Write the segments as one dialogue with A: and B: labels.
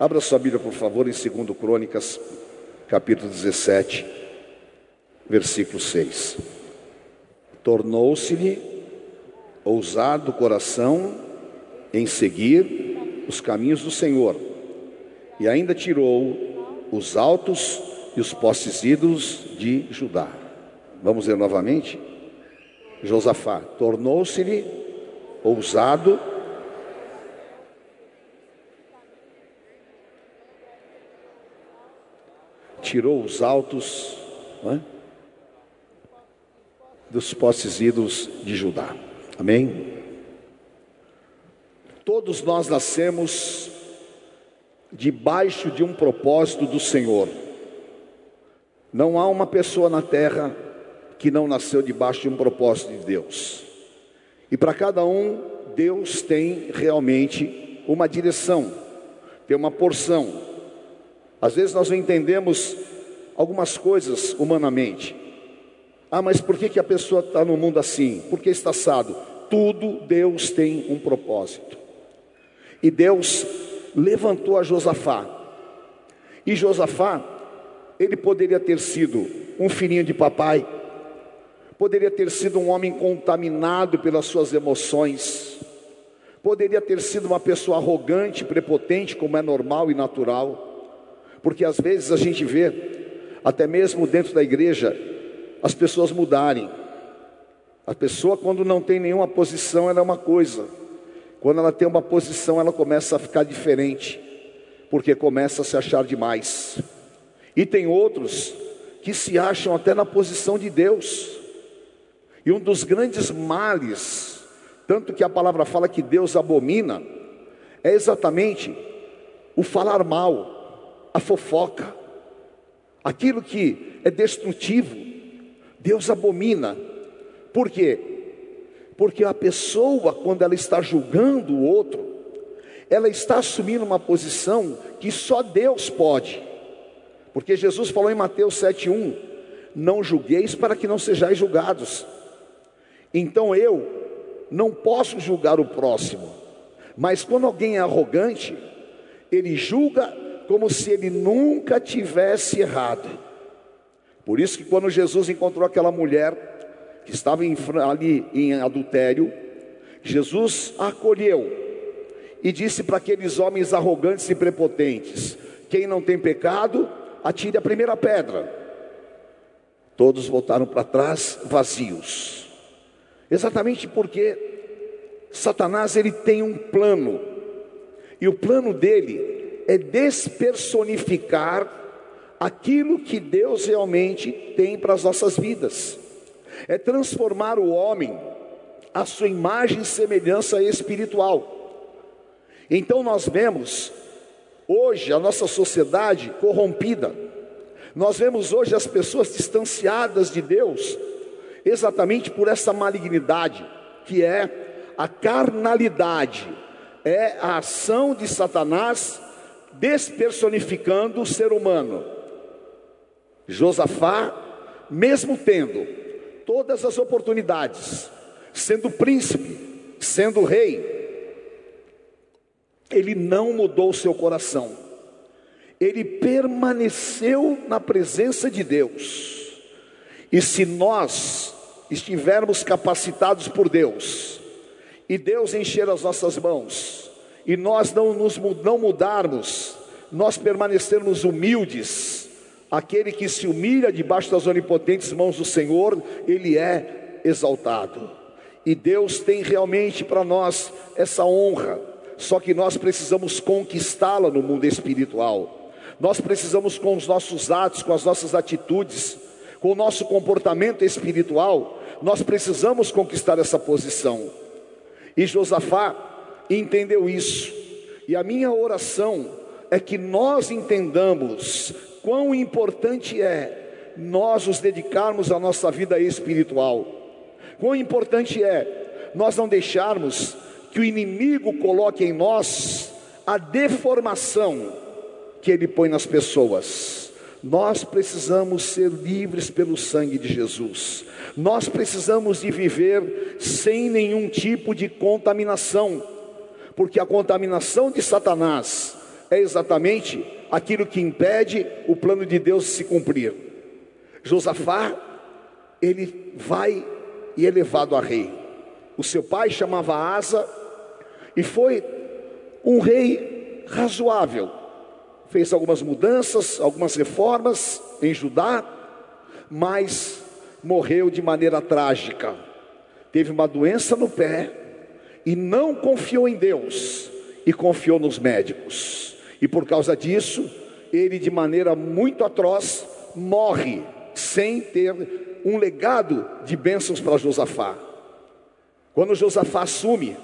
A: Abra sua Bíblia, por favor, em 2 Crônicas, capítulo 17, versículo 6. Tornou-se-lhe ousado o coração em seguir os caminhos do Senhor, e ainda tirou os altos e os postes ídolos de Judá. Vamos ler novamente? Josafá tornou-se-lhe ousado tirou os altos é? dos postes ídolos de Judá. Amém? Todos nós nascemos debaixo de um propósito do Senhor. Não há uma pessoa na terra que não nasceu debaixo de um propósito de Deus. E para cada um, Deus tem realmente uma direção, tem uma porção. Às vezes nós não entendemos algumas coisas humanamente. Ah, mas por que, que a pessoa está no mundo assim? Por que está assado? Tudo Deus tem um propósito. E Deus levantou a Josafá. E Josafá, ele poderia ter sido um filhinho de papai, poderia ter sido um homem contaminado pelas suas emoções, poderia ter sido uma pessoa arrogante, prepotente, como é normal e natural, porque às vezes a gente vê, até mesmo dentro da igreja, as pessoas mudarem. A pessoa, quando não tem nenhuma posição, ela é uma coisa, quando ela tem uma posição, ela começa a ficar diferente, porque começa a se achar demais. E tem outros que se acham até na posição de Deus. E um dos grandes males, tanto que a palavra fala que Deus abomina, é exatamente o falar mal, a fofoca, aquilo que é destrutivo. Deus abomina. Por quê? Porque a pessoa, quando ela está julgando o outro, ela está assumindo uma posição que só Deus pode. Porque Jesus falou em Mateus 7:1: Não julgueis para que não sejais julgados. Então eu não posso julgar o próximo, mas quando alguém é arrogante, ele julga como se ele nunca tivesse errado. Por isso que quando Jesus encontrou aquela mulher que estava em, ali em adultério, Jesus a acolheu e disse para aqueles homens arrogantes e prepotentes: Quem não tem pecado, atire a primeira pedra. Todos voltaram para trás vazios. Exatamente porque Satanás ele tem um plano. E o plano dele é despersonificar aquilo que Deus realmente tem para as nossas vidas é transformar o homem à sua imagem e semelhança espiritual. Então nós vemos hoje a nossa sociedade corrompida, nós vemos hoje as pessoas distanciadas de Deus, exatamente por essa malignidade, que é a carnalidade, é a ação de Satanás despersonificando o ser humano. Josafá, mesmo tendo todas as oportunidades, sendo príncipe, sendo rei, ele não mudou seu coração, ele permaneceu na presença de Deus. E se nós estivermos capacitados por Deus, e Deus encher as nossas mãos, e nós não nos não mudarmos, nós permanecermos humildes, Aquele que se humilha debaixo das onipotentes mãos do Senhor, ele é exaltado. E Deus tem realmente para nós essa honra, só que nós precisamos conquistá-la no mundo espiritual. Nós precisamos, com os nossos atos, com as nossas atitudes, com o nosso comportamento espiritual, nós precisamos conquistar essa posição. E Josafá entendeu isso. E a minha oração é que nós entendamos quão importante é nós nos dedicarmos à nossa vida espiritual. Quão importante é nós não deixarmos que o inimigo coloque em nós a deformação que ele põe nas pessoas. Nós precisamos ser livres pelo sangue de Jesus. Nós precisamos de viver sem nenhum tipo de contaminação, porque a contaminação de Satanás é exatamente aquilo que impede o plano de Deus se cumprir. Josafá, ele vai e é levado a rei. O seu pai chamava Asa e foi um rei razoável. Fez algumas mudanças, algumas reformas em Judá, mas morreu de maneira trágica. Teve uma doença no pé e não confiou em Deus e confiou nos médicos. E por causa disso, ele de maneira muito atroz morre sem ter um legado de bênçãos para Josafá. Quando Josafá assume,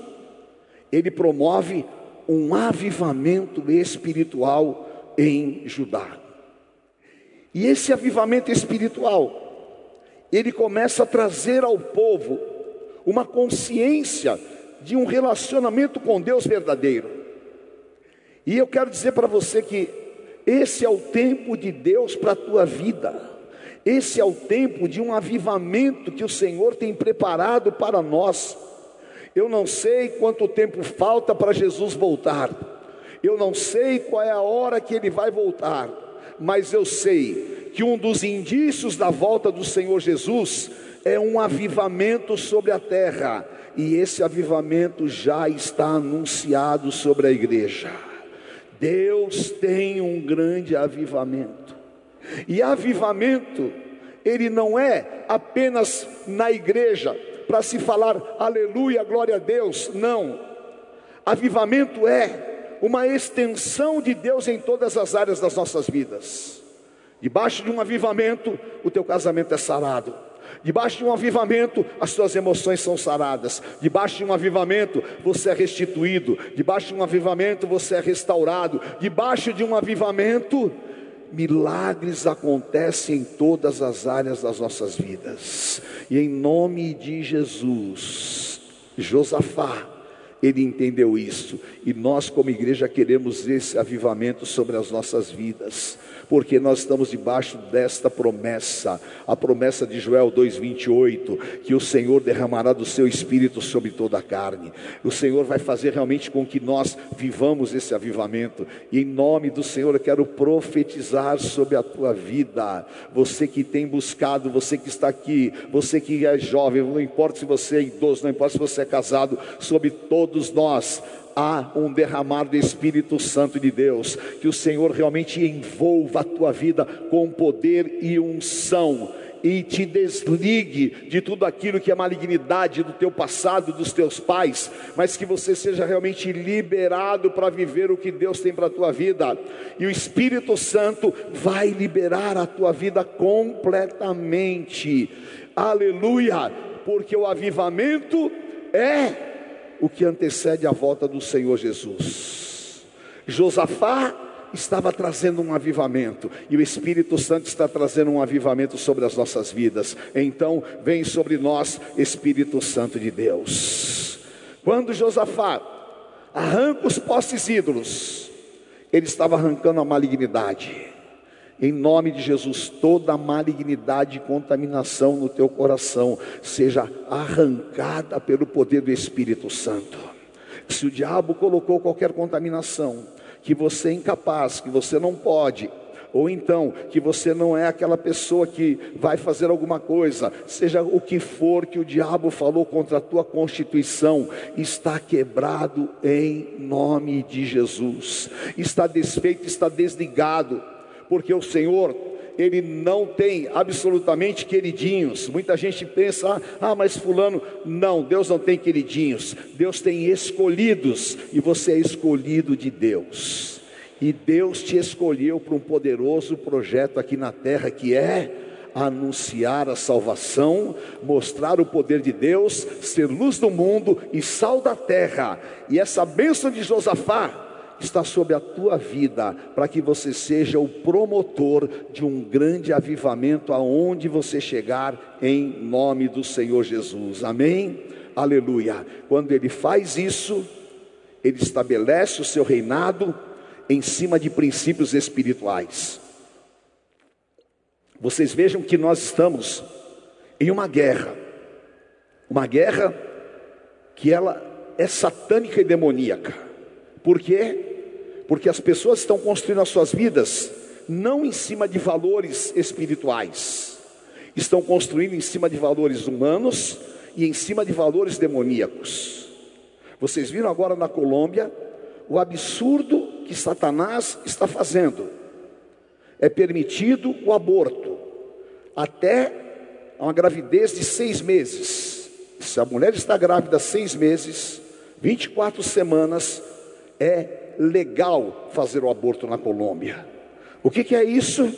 A: ele promove um avivamento espiritual em Judá. E esse avivamento espiritual, ele começa a trazer ao povo uma consciência de um relacionamento com Deus verdadeiro. E eu quero dizer para você que esse é o tempo de Deus para a tua vida. Esse é o tempo de um avivamento que o Senhor tem preparado para nós. Eu não sei quanto tempo falta para Jesus voltar. Eu não sei qual é a hora que ele vai voltar, mas eu sei que um dos indícios da volta do Senhor Jesus é um avivamento sobre a terra, e esse avivamento já está anunciado sobre a igreja. Deus tem um grande avivamento. E avivamento, ele não é apenas na igreja para se falar aleluia, glória a Deus. Não. Avivamento é uma extensão de Deus em todas as áreas das nossas vidas. Debaixo de um avivamento, o teu casamento é sarado. Debaixo de um avivamento, as suas emoções são saradas. Debaixo de um avivamento, você é restituído. Debaixo de um avivamento, você é restaurado. Debaixo de um avivamento, milagres acontecem em todas as áreas das nossas vidas. E em nome de Jesus, Josafá, ele entendeu isso. E nós, como igreja, queremos esse avivamento sobre as nossas vidas porque nós estamos debaixo desta promessa, a promessa de Joel 2:28, que o Senhor derramará do seu espírito sobre toda a carne. O Senhor vai fazer realmente com que nós vivamos esse avivamento. E em nome do Senhor eu quero profetizar sobre a tua vida. Você que tem buscado, você que está aqui, você que é jovem, não importa se você é idoso, não importa se você é casado, sobre todos nós há um derramar do Espírito Santo de Deus, que o Senhor realmente envolva a tua vida com poder e unção e te desligue de tudo aquilo que é malignidade do teu passado, dos teus pais, mas que você seja realmente liberado para viver o que Deus tem para a tua vida. E o Espírito Santo vai liberar a tua vida completamente. Aleluia! Porque o avivamento é o que antecede a volta do Senhor Jesus. Josafá estava trazendo um avivamento, e o Espírito Santo está trazendo um avivamento sobre as nossas vidas. Então, vem sobre nós, Espírito Santo de Deus. Quando Josafá arranca os postes ídolos, ele estava arrancando a malignidade. Em nome de Jesus, toda malignidade e contaminação no teu coração seja arrancada pelo poder do Espírito Santo. Se o diabo colocou qualquer contaminação, que você é incapaz, que você não pode, ou então que você não é aquela pessoa que vai fazer alguma coisa, seja o que for que o diabo falou contra a tua constituição, está quebrado em nome de Jesus, está desfeito, está desligado porque o Senhor, ele não tem absolutamente queridinhos. Muita gente pensa, ah, mas fulano, não, Deus não tem queridinhos. Deus tem escolhidos e você é escolhido de Deus. E Deus te escolheu para um poderoso projeto aqui na terra que é anunciar a salvação, mostrar o poder de Deus, ser luz do mundo e sal da terra. E essa bênção de Josafá está sobre a tua vida, para que você seja o promotor de um grande avivamento aonde você chegar, em nome do Senhor Jesus. Amém? Aleluia. Quando ele faz isso, ele estabelece o seu reinado em cima de princípios espirituais. Vocês vejam que nós estamos em uma guerra, uma guerra que ela é satânica e demoníaca. Por quê? Porque as pessoas estão construindo as suas vidas não em cima de valores espirituais, estão construindo em cima de valores humanos e em cima de valores demoníacos. Vocês viram agora na Colômbia o absurdo que Satanás está fazendo. É permitido o aborto até uma gravidez de seis meses. Se a mulher está grávida seis meses, 24 semanas, é legal fazer o aborto na Colômbia. O que, que é isso?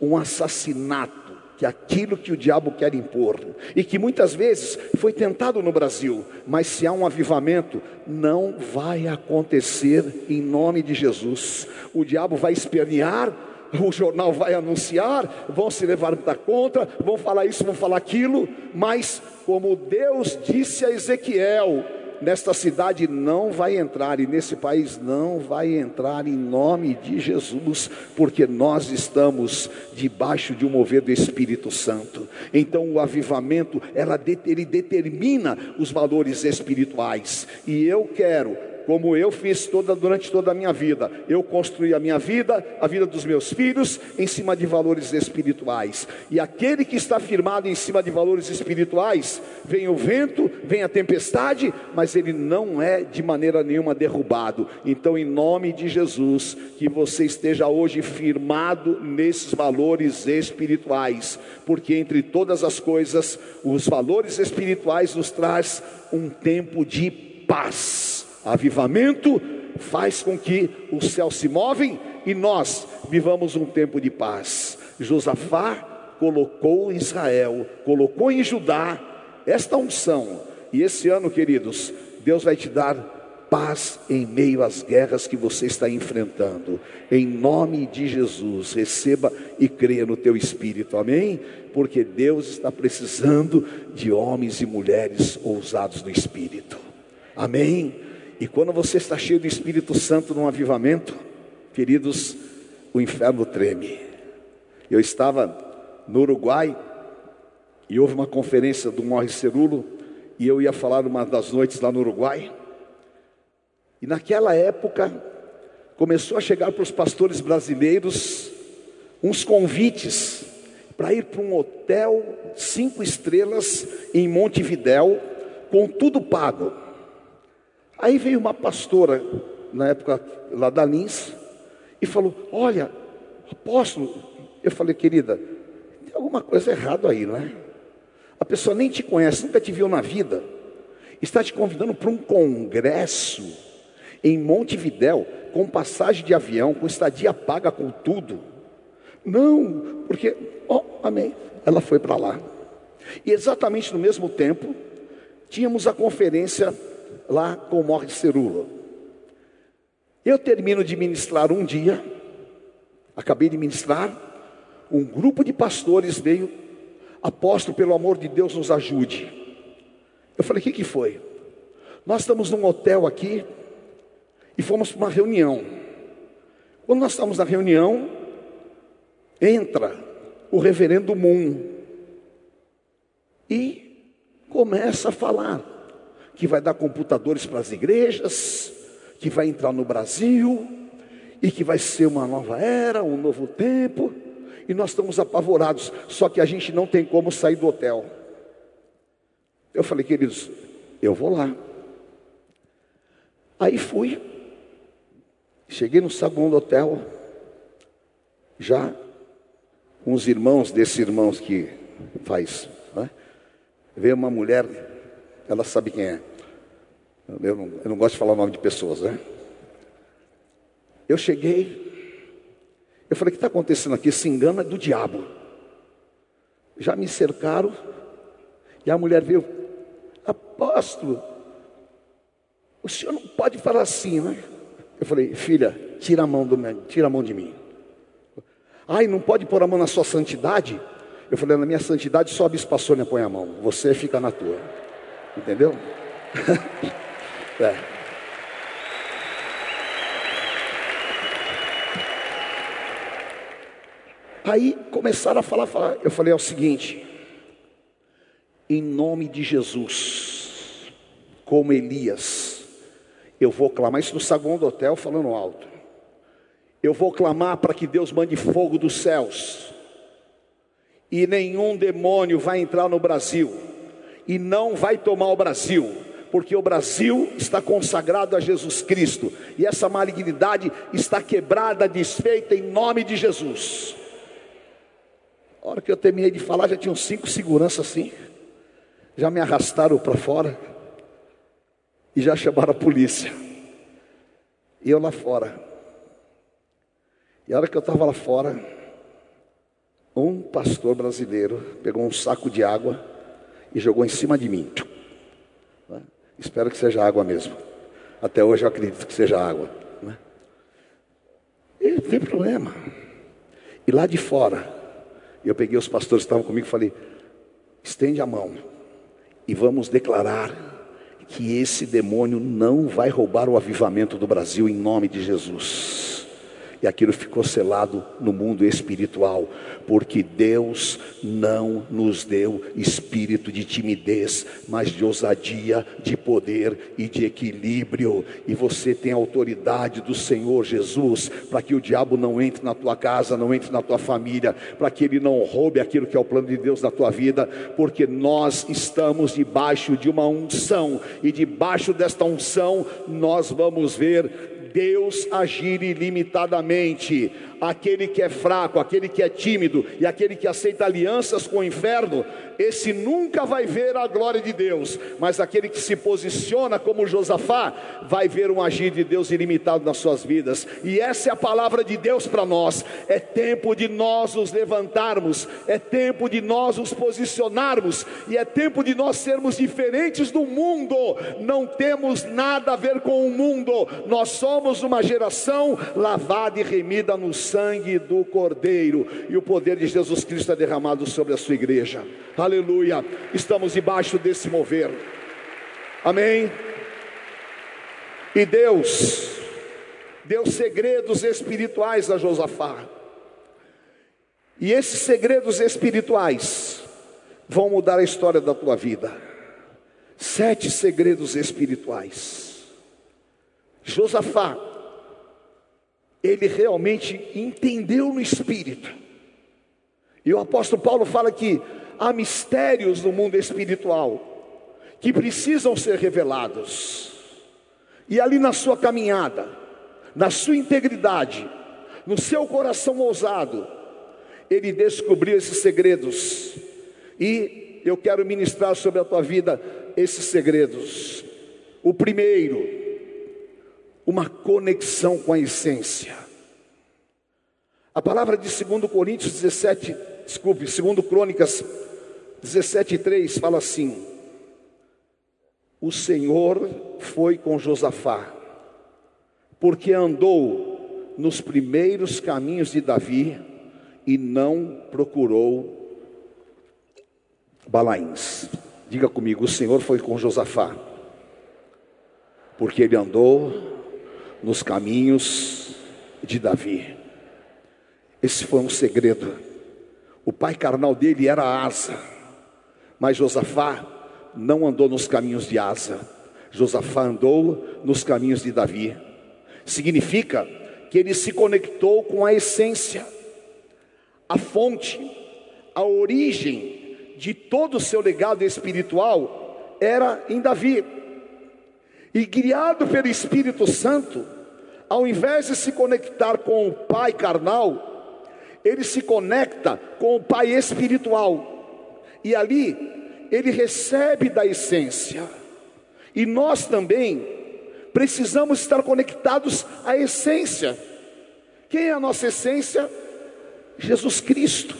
A: Um assassinato que é aquilo que o diabo quer impor e que muitas vezes foi tentado no Brasil, mas se há um avivamento, não vai acontecer em nome de Jesus. O diabo vai espernear, o jornal vai anunciar, vão se levar da conta, vão falar isso, vão falar aquilo, mas como Deus disse a Ezequiel, nesta cidade não vai entrar e nesse país não vai entrar em nome de Jesus, porque nós estamos debaixo de um mover do Espírito Santo. Então o avivamento, ela, ele determina os valores espirituais. E eu quero como eu fiz toda, durante toda a minha vida. Eu construí a minha vida, a vida dos meus filhos, em cima de valores espirituais. E aquele que está firmado em cima de valores espirituais, vem o vento, vem a tempestade, mas ele não é de maneira nenhuma derrubado. Então, em nome de Jesus, que você esteja hoje firmado nesses valores espirituais, porque entre todas as coisas, os valores espirituais nos traz um tempo de paz. Avivamento faz com que os céus se movem e nós vivamos um tempo de paz. Josafá colocou Israel, colocou em Judá esta unção. E esse ano, queridos, Deus vai te dar paz em meio às guerras que você está enfrentando. Em nome de Jesus, receba e creia no teu espírito. Amém? Porque Deus está precisando de homens e mulheres ousados no espírito. Amém. E quando você está cheio do Espírito Santo num avivamento, queridos, o inferno treme. Eu estava no Uruguai e houve uma conferência do Morre Cerulo e eu ia falar uma das noites lá no Uruguai. E naquela época começou a chegar para os pastores brasileiros uns convites para ir para um hotel cinco estrelas em Montevidéu com tudo pago. Aí veio uma pastora, na época lá da Lins, e falou: Olha, apóstolo, eu falei, querida, tem alguma coisa errada aí, não é? A pessoa nem te conhece, nunca te viu na vida, está te convidando para um congresso em Montevidéu, com passagem de avião, com estadia paga, com tudo. Não, porque, ó, oh, amém. Ela foi para lá. E exatamente no mesmo tempo, tínhamos a conferência lá com o Morre Cerula. Eu termino de ministrar um dia, acabei de ministrar, um grupo de pastores veio, apóstolo, pelo amor de Deus, nos ajude. Eu falei, o que, que foi? Nós estamos num hotel aqui e fomos para uma reunião. Quando nós estamos na reunião, entra o reverendo Moon e começa a falar que vai dar computadores para as igrejas, que vai entrar no Brasil e que vai ser uma nova era, um novo tempo. E nós estamos apavorados, só que a gente não tem como sair do hotel. Eu falei, queridos, eu vou lá. Aí fui, cheguei no saguão do hotel, já os irmãos desses irmãos que faz, né? veio uma mulher ela sabe quem é. Eu não, eu não gosto de falar o nome de pessoas, né? Eu cheguei, eu falei: o que está acontecendo aqui? Esse engano é do diabo. Já me cercaram, e a mulher veio, apóstolo, o senhor não pode falar assim, né? Eu falei, filha, tira a mão, do, tira a mão de mim. Ai, não pode pôr a mão na sua santidade? Eu falei, na minha santidade só a Bispa Sônia põe a mão, você fica na tua. Entendeu? é. Aí começaram a falar, falar. Eu falei é o seguinte: em nome de Jesus, como Elias, eu vou clamar isso no saguão do hotel falando alto. Eu vou clamar para que Deus mande fogo dos céus. E nenhum demônio vai entrar no Brasil. E não vai tomar o Brasil. Porque o Brasil está consagrado a Jesus Cristo. E essa malignidade está quebrada, desfeita em nome de Jesus. A hora que eu terminei de falar, já tinham cinco seguranças assim. Já me arrastaram para fora. E já chamaram a polícia. E eu lá fora. E a hora que eu estava lá fora, um pastor brasileiro pegou um saco de água e jogou em cima de mim. Né? Espero que seja água mesmo. Até hoje eu acredito que seja água. Né? E não tem problema. E lá de fora, eu peguei os pastores que estavam comigo e falei: estende a mão e vamos declarar que esse demônio não vai roubar o avivamento do Brasil em nome de Jesus e aquilo ficou selado no mundo espiritual, porque Deus não nos deu espírito de timidez, mas de ousadia, de poder e de equilíbrio. E você tem a autoridade do Senhor Jesus para que o diabo não entre na tua casa, não entre na tua família, para que ele não roube aquilo que é o plano de Deus na tua vida, porque nós estamos debaixo de uma unção e debaixo desta unção nós vamos ver Deus agir ilimitadamente. Aquele que é fraco, aquele que é tímido e aquele que aceita alianças com o inferno, esse nunca vai ver a glória de Deus, mas aquele que se posiciona como Josafá, vai ver um agir de Deus ilimitado nas suas vidas, e essa é a palavra de Deus para nós. É tempo de nós nos levantarmos, é tempo de nós nos posicionarmos, e é tempo de nós sermos diferentes do mundo. Não temos nada a ver com o mundo, nós somos uma geração lavada e remida no sangue do Cordeiro, e o poder de Jesus Cristo é derramado sobre a sua igreja aleluia, estamos debaixo desse mover, amém. E Deus deu segredos espirituais a Josafá, e esses segredos espirituais vão mudar a história da tua vida. Sete segredos espirituais. Josafá, ele realmente entendeu no espírito. E o apóstolo Paulo fala que há mistérios no mundo espiritual que precisam ser revelados. E ali na sua caminhada, na sua integridade, no seu coração ousado, ele descobriu esses segredos. E eu quero ministrar sobre a tua vida esses segredos. O primeiro, uma conexão com a essência. A palavra de 2 Coríntios 17, desculpe, 2 Crônicas 17,3 fala assim: O Senhor foi com Josafá, porque andou nos primeiros caminhos de Davi e não procurou Balaíns. Diga comigo: o Senhor foi com Josafá, porque ele andou nos caminhos de Davi. Esse foi um segredo. O pai carnal dele era Asa mas Josafá não andou nos caminhos de Asa, Josafá andou nos caminhos de Davi. Significa que ele se conectou com a essência, a fonte, a origem de todo o seu legado espiritual era em Davi. E guiado pelo Espírito Santo, ao invés de se conectar com o pai carnal, ele se conecta com o pai espiritual e ali ele recebe da essência. E nós também precisamos estar conectados à essência. Quem é a nossa essência? Jesus Cristo.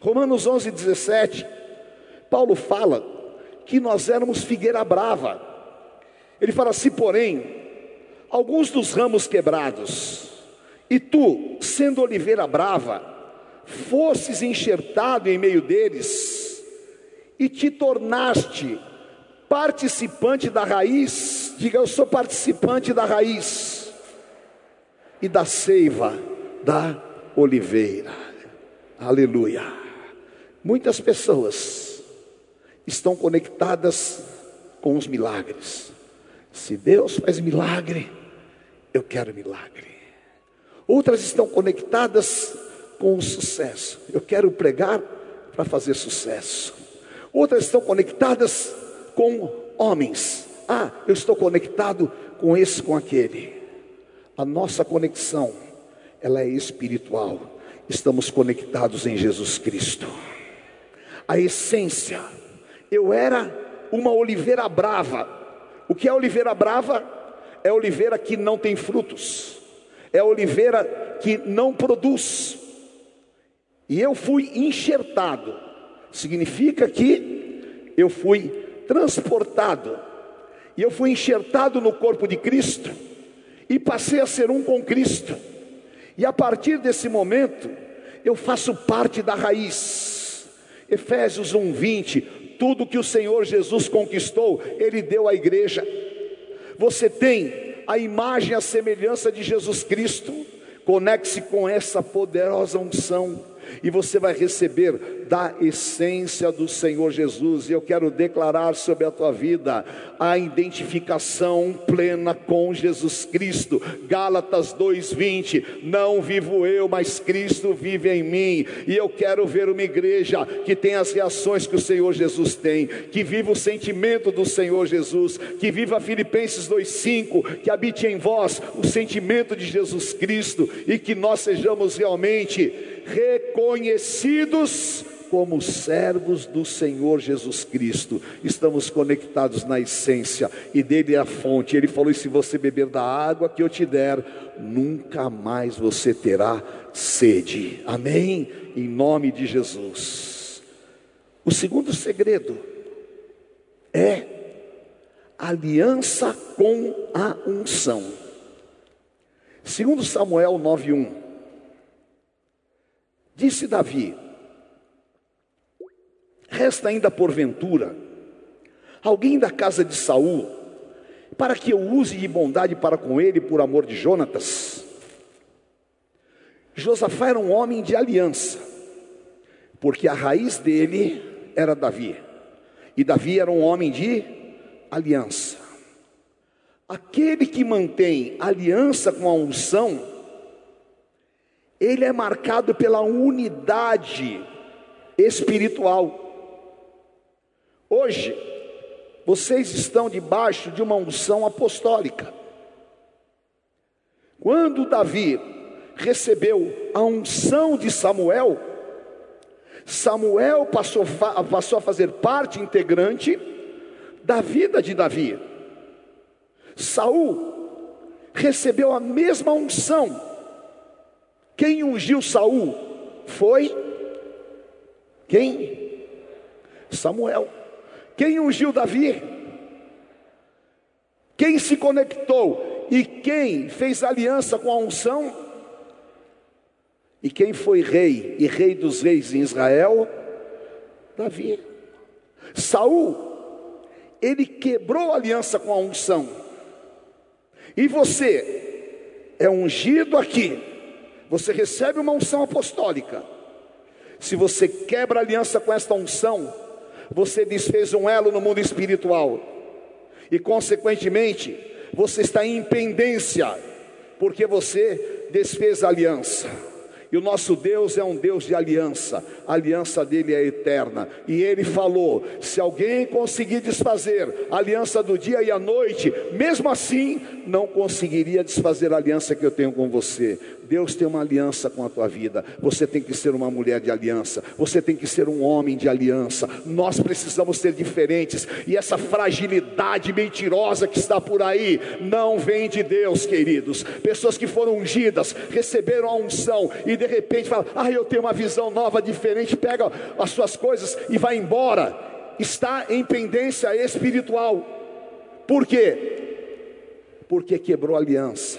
A: Romanos 11, 17. Paulo fala que nós éramos figueira brava. Ele fala assim, porém, alguns dos ramos quebrados, e tu, sendo oliveira brava, fosses enxertado em meio deles e te tornaste participante da raiz, diga eu sou participante da raiz e da seiva da oliveira. Aleluia. Muitas pessoas estão conectadas com os milagres. Se Deus faz milagre, eu quero milagre. Outras estão conectadas com o sucesso. Eu quero pregar para fazer sucesso. Outras estão conectadas com homens. Ah, eu estou conectado com esse, com aquele. A nossa conexão, ela é espiritual. Estamos conectados em Jesus Cristo. A essência, eu era uma oliveira brava. O que é oliveira brava? É oliveira que não tem frutos. É oliveira que não produz. E eu fui enxertado. Significa que eu fui transportado. E eu fui enxertado no corpo de Cristo e passei a ser um com Cristo. E a partir desse momento, eu faço parte da raiz. Efésios 1:20, tudo que o Senhor Jesus conquistou, ele deu à igreja. Você tem a imagem, a semelhança de Jesus Cristo. Conecte-se com essa poderosa unção e você vai receber da essência do Senhor Jesus. E eu quero declarar sobre a tua vida a identificação plena com Jesus Cristo. Gálatas 2:20. Não vivo eu, mas Cristo vive em mim. E eu quero ver uma igreja que tem as reações que o Senhor Jesus tem, que viva o sentimento do Senhor Jesus, que viva Filipenses 2:5, que habite em vós o sentimento de Jesus Cristo e que nós sejamos realmente reconhecidos como servos do Senhor Jesus Cristo. Estamos conectados na essência e dele é a fonte. Ele falou: e se você beber da água que eu te der, nunca mais você terá sede. Amém? Em nome de Jesus. O segundo segredo é aliança com a unção. Segundo Samuel 9:1 Disse Davi: Resta ainda porventura alguém da casa de Saul, para que eu use de bondade para com ele por amor de Jonatas. Josafá era um homem de aliança, porque a raiz dele era Davi, e Davi era um homem de aliança. Aquele que mantém aliança com a unção, ele é marcado pela unidade espiritual. Hoje, vocês estão debaixo de uma unção apostólica. Quando Davi recebeu a unção de Samuel, Samuel passou, passou a fazer parte integrante da vida de Davi. Saul recebeu a mesma unção quem ungiu Saul foi quem? Samuel. Quem ungiu Davi? Quem se conectou e quem fez aliança com a unção? E quem foi rei e rei dos reis em Israel? Davi. Saul, ele quebrou a aliança com a unção. E você é ungido aqui você recebe uma unção apostólica. Se você quebra aliança com esta unção, você desfez um elo no mundo espiritual. E consequentemente, você está em pendência, porque você desfez a aliança. E o nosso Deus é um Deus de aliança, a aliança dele é eterna. E ele falou: se alguém conseguir desfazer a aliança do dia e a noite, mesmo assim, não conseguiria desfazer a aliança que eu tenho com você. Deus tem uma aliança com a tua vida. Você tem que ser uma mulher de aliança. Você tem que ser um homem de aliança. Nós precisamos ser diferentes. E essa fragilidade mentirosa que está por aí não vem de Deus, queridos. Pessoas que foram ungidas, receberam a unção e de repente falam: "Ah, eu tenho uma visão nova, diferente". Pega as suas coisas e vai embora. Está em pendência espiritual. Por quê? Porque quebrou aliança.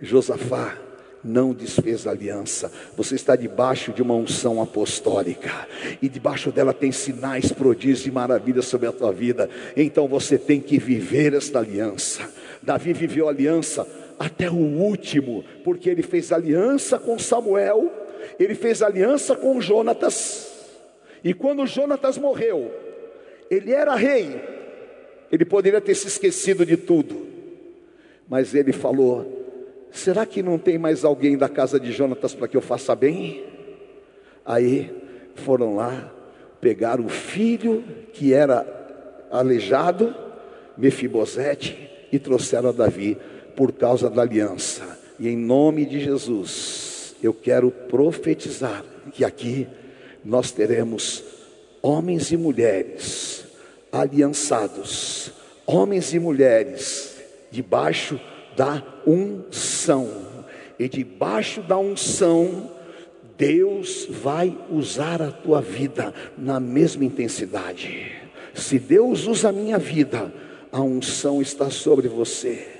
A: Josafá não desfez a aliança. Você está debaixo de uma unção apostólica, e debaixo dela tem sinais, prodígios e maravilhas sobre a tua vida. Então você tem que viver esta aliança. Davi viveu aliança até o último, porque ele fez aliança com Samuel, ele fez aliança com Jonatas. E quando Jonatas morreu, ele era rei, ele poderia ter se esquecido de tudo, mas ele falou: será que não tem mais alguém da casa de Jonatas para que eu faça bem? Aí foram lá, pegaram o filho que era aleijado, Mefibosete, e trouxeram a Davi por causa da aliança. E em nome de Jesus, eu quero profetizar que aqui nós teremos homens e mulheres aliançados, homens e mulheres debaixo da unção. E debaixo da unção, Deus vai usar a tua vida na mesma intensidade. Se Deus usa a minha vida, a unção está sobre você.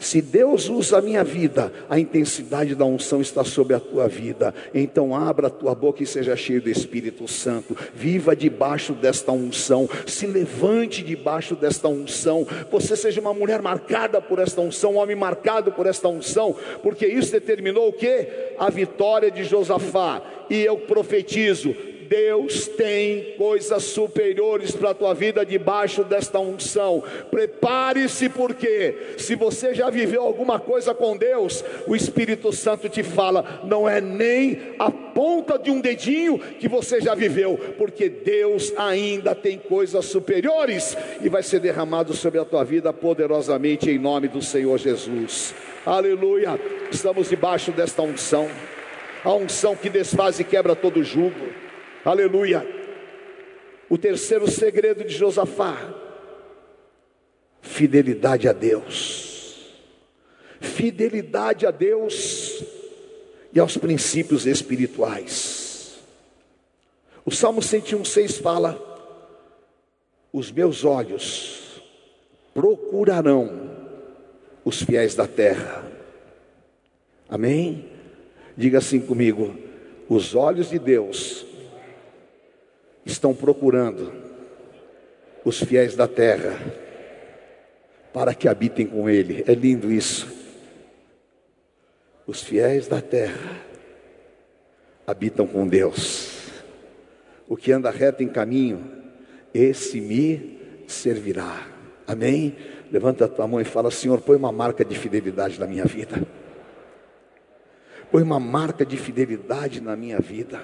A: Se Deus usa a minha vida, a intensidade da unção está sobre a tua vida. Então abra a tua boca e seja cheio do Espírito Santo. Viva debaixo desta unção. Se levante debaixo desta unção. Você seja uma mulher marcada por esta unção, um homem marcado por esta unção, porque isso determinou o que? A vitória de Josafá. E eu profetizo: Deus tem coisas superiores para a tua vida debaixo desta unção. Prepare-se, porque se você já viveu alguma coisa com Deus, o Espírito Santo te fala, não é nem a ponta de um dedinho que você já viveu, porque Deus ainda tem coisas superiores e vai ser derramado sobre a tua vida poderosamente em nome do Senhor Jesus. Aleluia! Estamos debaixo desta unção a unção que desfaz e quebra todo jugo. Aleluia. O terceiro segredo de Josafá: fidelidade a Deus. Fidelidade a Deus e aos princípios espirituais. O Salmo 101,6 fala: Os meus olhos procurarão os fiéis da terra. Amém? Diga assim comigo: os olhos de Deus estão procurando os fiéis da terra para que habitem com Ele. É lindo isso. Os fiéis da terra habitam com Deus. O que anda reto em caminho, esse me servirá. Amém? Levanta a tua mão e fala: Senhor, põe uma marca de fidelidade na minha vida. Põe uma marca de fidelidade na minha vida.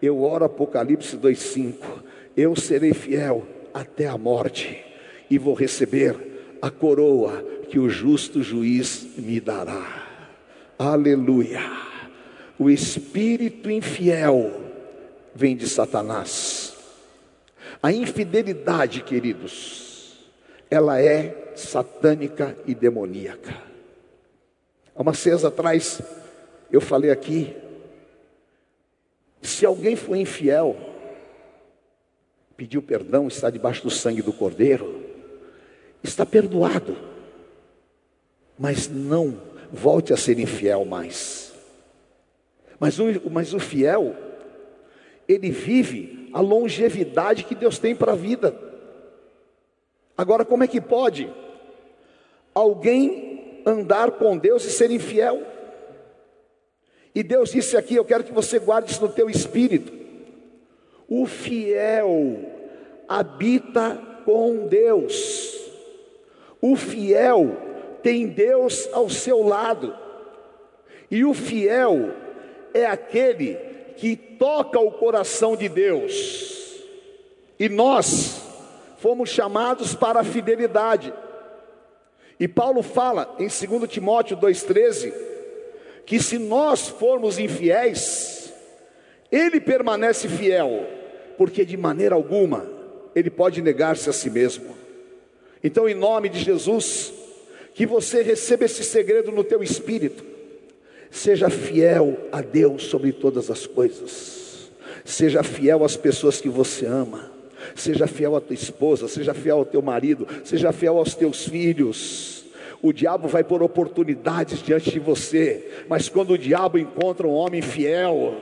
A: Eu oro Apocalipse 2,5: Eu serei fiel até a morte e vou receber a coroa que o justo juiz me dará. Aleluia. O espírito infiel vem de Satanás. A infidelidade, queridos, ela é satânica e demoníaca. Há uma cesa atrás, eu falei aqui se alguém for infiel, pediu perdão, está debaixo do sangue do Cordeiro, está perdoado. Mas não volte a ser infiel mais. Mas o, mas o fiel, ele vive a longevidade que Deus tem para a vida. Agora, como é que pode alguém andar com Deus e ser infiel? E Deus disse aqui: Eu quero que você guarde isso no teu espírito. O fiel habita com Deus. O fiel tem Deus ao seu lado. E o fiel é aquele que toca o coração de Deus. E nós fomos chamados para a fidelidade. E Paulo fala em 2 Timóteo 2,13 que se nós formos infiéis, ele permanece fiel, porque de maneira alguma ele pode negar-se a si mesmo. Então, em nome de Jesus, que você receba esse segredo no teu espírito. Seja fiel a Deus sobre todas as coisas. Seja fiel às pessoas que você ama. Seja fiel à tua esposa, seja fiel ao teu marido, seja fiel aos teus filhos o diabo vai pôr oportunidades diante de você, mas quando o diabo encontra um homem fiel,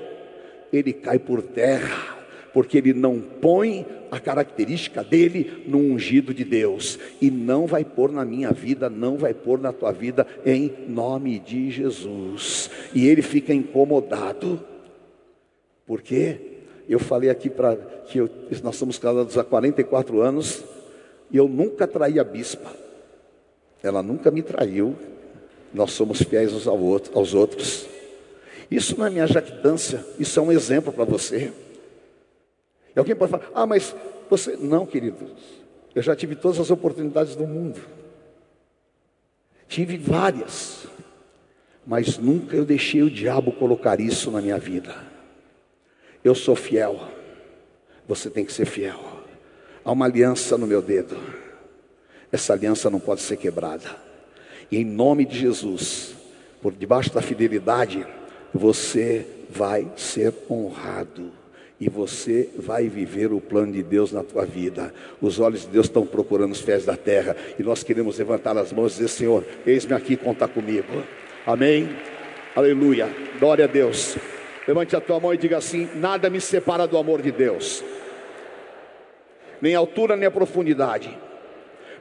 A: ele cai por terra, porque ele não põe a característica dele no ungido de Deus, e não vai pôr na minha vida, não vai pôr na tua vida, em nome de Jesus, e ele fica incomodado, porque eu falei aqui para que eu, nós somos casados há 44 anos, e eu nunca traí a bispa. Ela nunca me traiu, nós somos fiéis uns aos outros. Isso não é minha jactância, isso é um exemplo para você. E alguém pode falar, ah, mas você. Não, queridos, eu já tive todas as oportunidades do mundo. Tive várias, mas nunca eu deixei o diabo colocar isso na minha vida. Eu sou fiel, você tem que ser fiel. Há uma aliança no meu dedo, essa aliança não pode ser quebrada. E em nome de Jesus, por debaixo da fidelidade, você vai ser honrado e você vai viver o plano de Deus na tua vida. Os olhos de Deus estão procurando os pés da terra e nós queremos levantar as mãos e dizer: Senhor, eis-me aqui, conta comigo. Amém. Aleluia. Glória a Deus. Levante a tua mão e diga assim: Nada me separa do amor de Deus, nem a altura nem a profundidade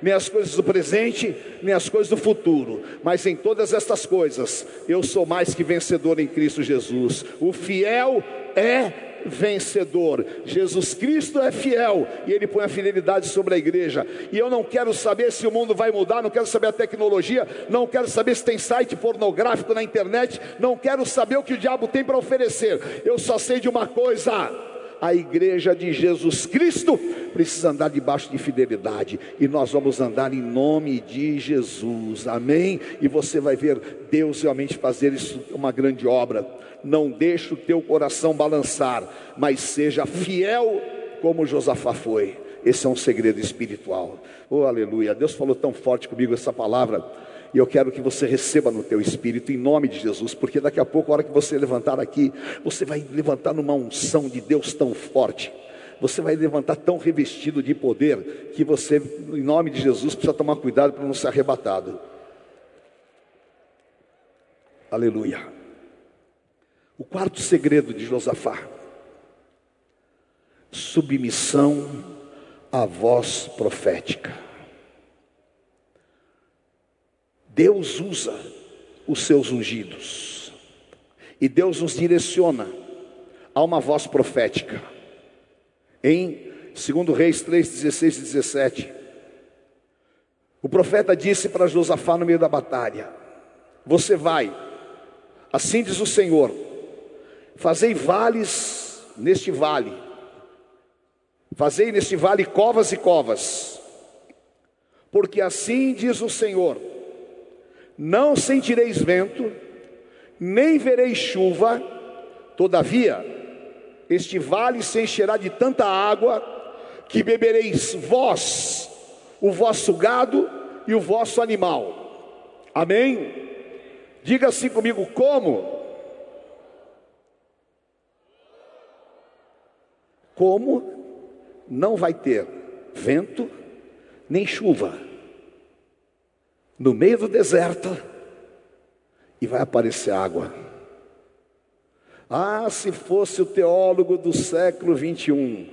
A: nem as coisas do presente, nem as coisas do futuro, mas em todas estas coisas eu sou mais que vencedor em Cristo Jesus. O fiel é vencedor. Jesus Cristo é fiel e ele põe a fidelidade sobre a igreja. E eu não quero saber se o mundo vai mudar, não quero saber a tecnologia, não quero saber se tem site pornográfico na internet, não quero saber o que o diabo tem para oferecer. Eu só sei de uma coisa: a igreja de Jesus Cristo precisa andar debaixo de fidelidade, e nós vamos andar em nome de Jesus, amém? E você vai ver Deus realmente fazer isso, uma grande obra. Não deixe o teu coração balançar, mas seja fiel como Josafá foi. Esse é um segredo espiritual. Oh, aleluia. Deus falou tão forte comigo essa palavra. E eu quero que você receba no teu espírito, em nome de Jesus, porque daqui a pouco, a hora que você levantar aqui, você vai levantar numa unção de Deus tão forte. Você vai levantar tão revestido de poder que você, em nome de Jesus, precisa tomar cuidado para não ser arrebatado. Aleluia. O quarto segredo de Josafá: submissão à voz profética. Deus usa os seus ungidos. E Deus nos direciona a uma voz profética. Em 2 Reis 3, 16 e 17. O profeta disse para Josafá no meio da batalha: Você vai, assim diz o Senhor, fazei vales neste vale, fazei neste vale covas e covas, porque assim diz o Senhor: não sentireis vento, nem vereis chuva, todavia, este vale se encherá de tanta água, que bebereis vós, o vosso gado e o vosso animal. Amém? Diga assim comigo: como? Como não vai ter vento nem chuva no meio do deserto e vai aparecer água. Ah, se fosse o teólogo do século 21.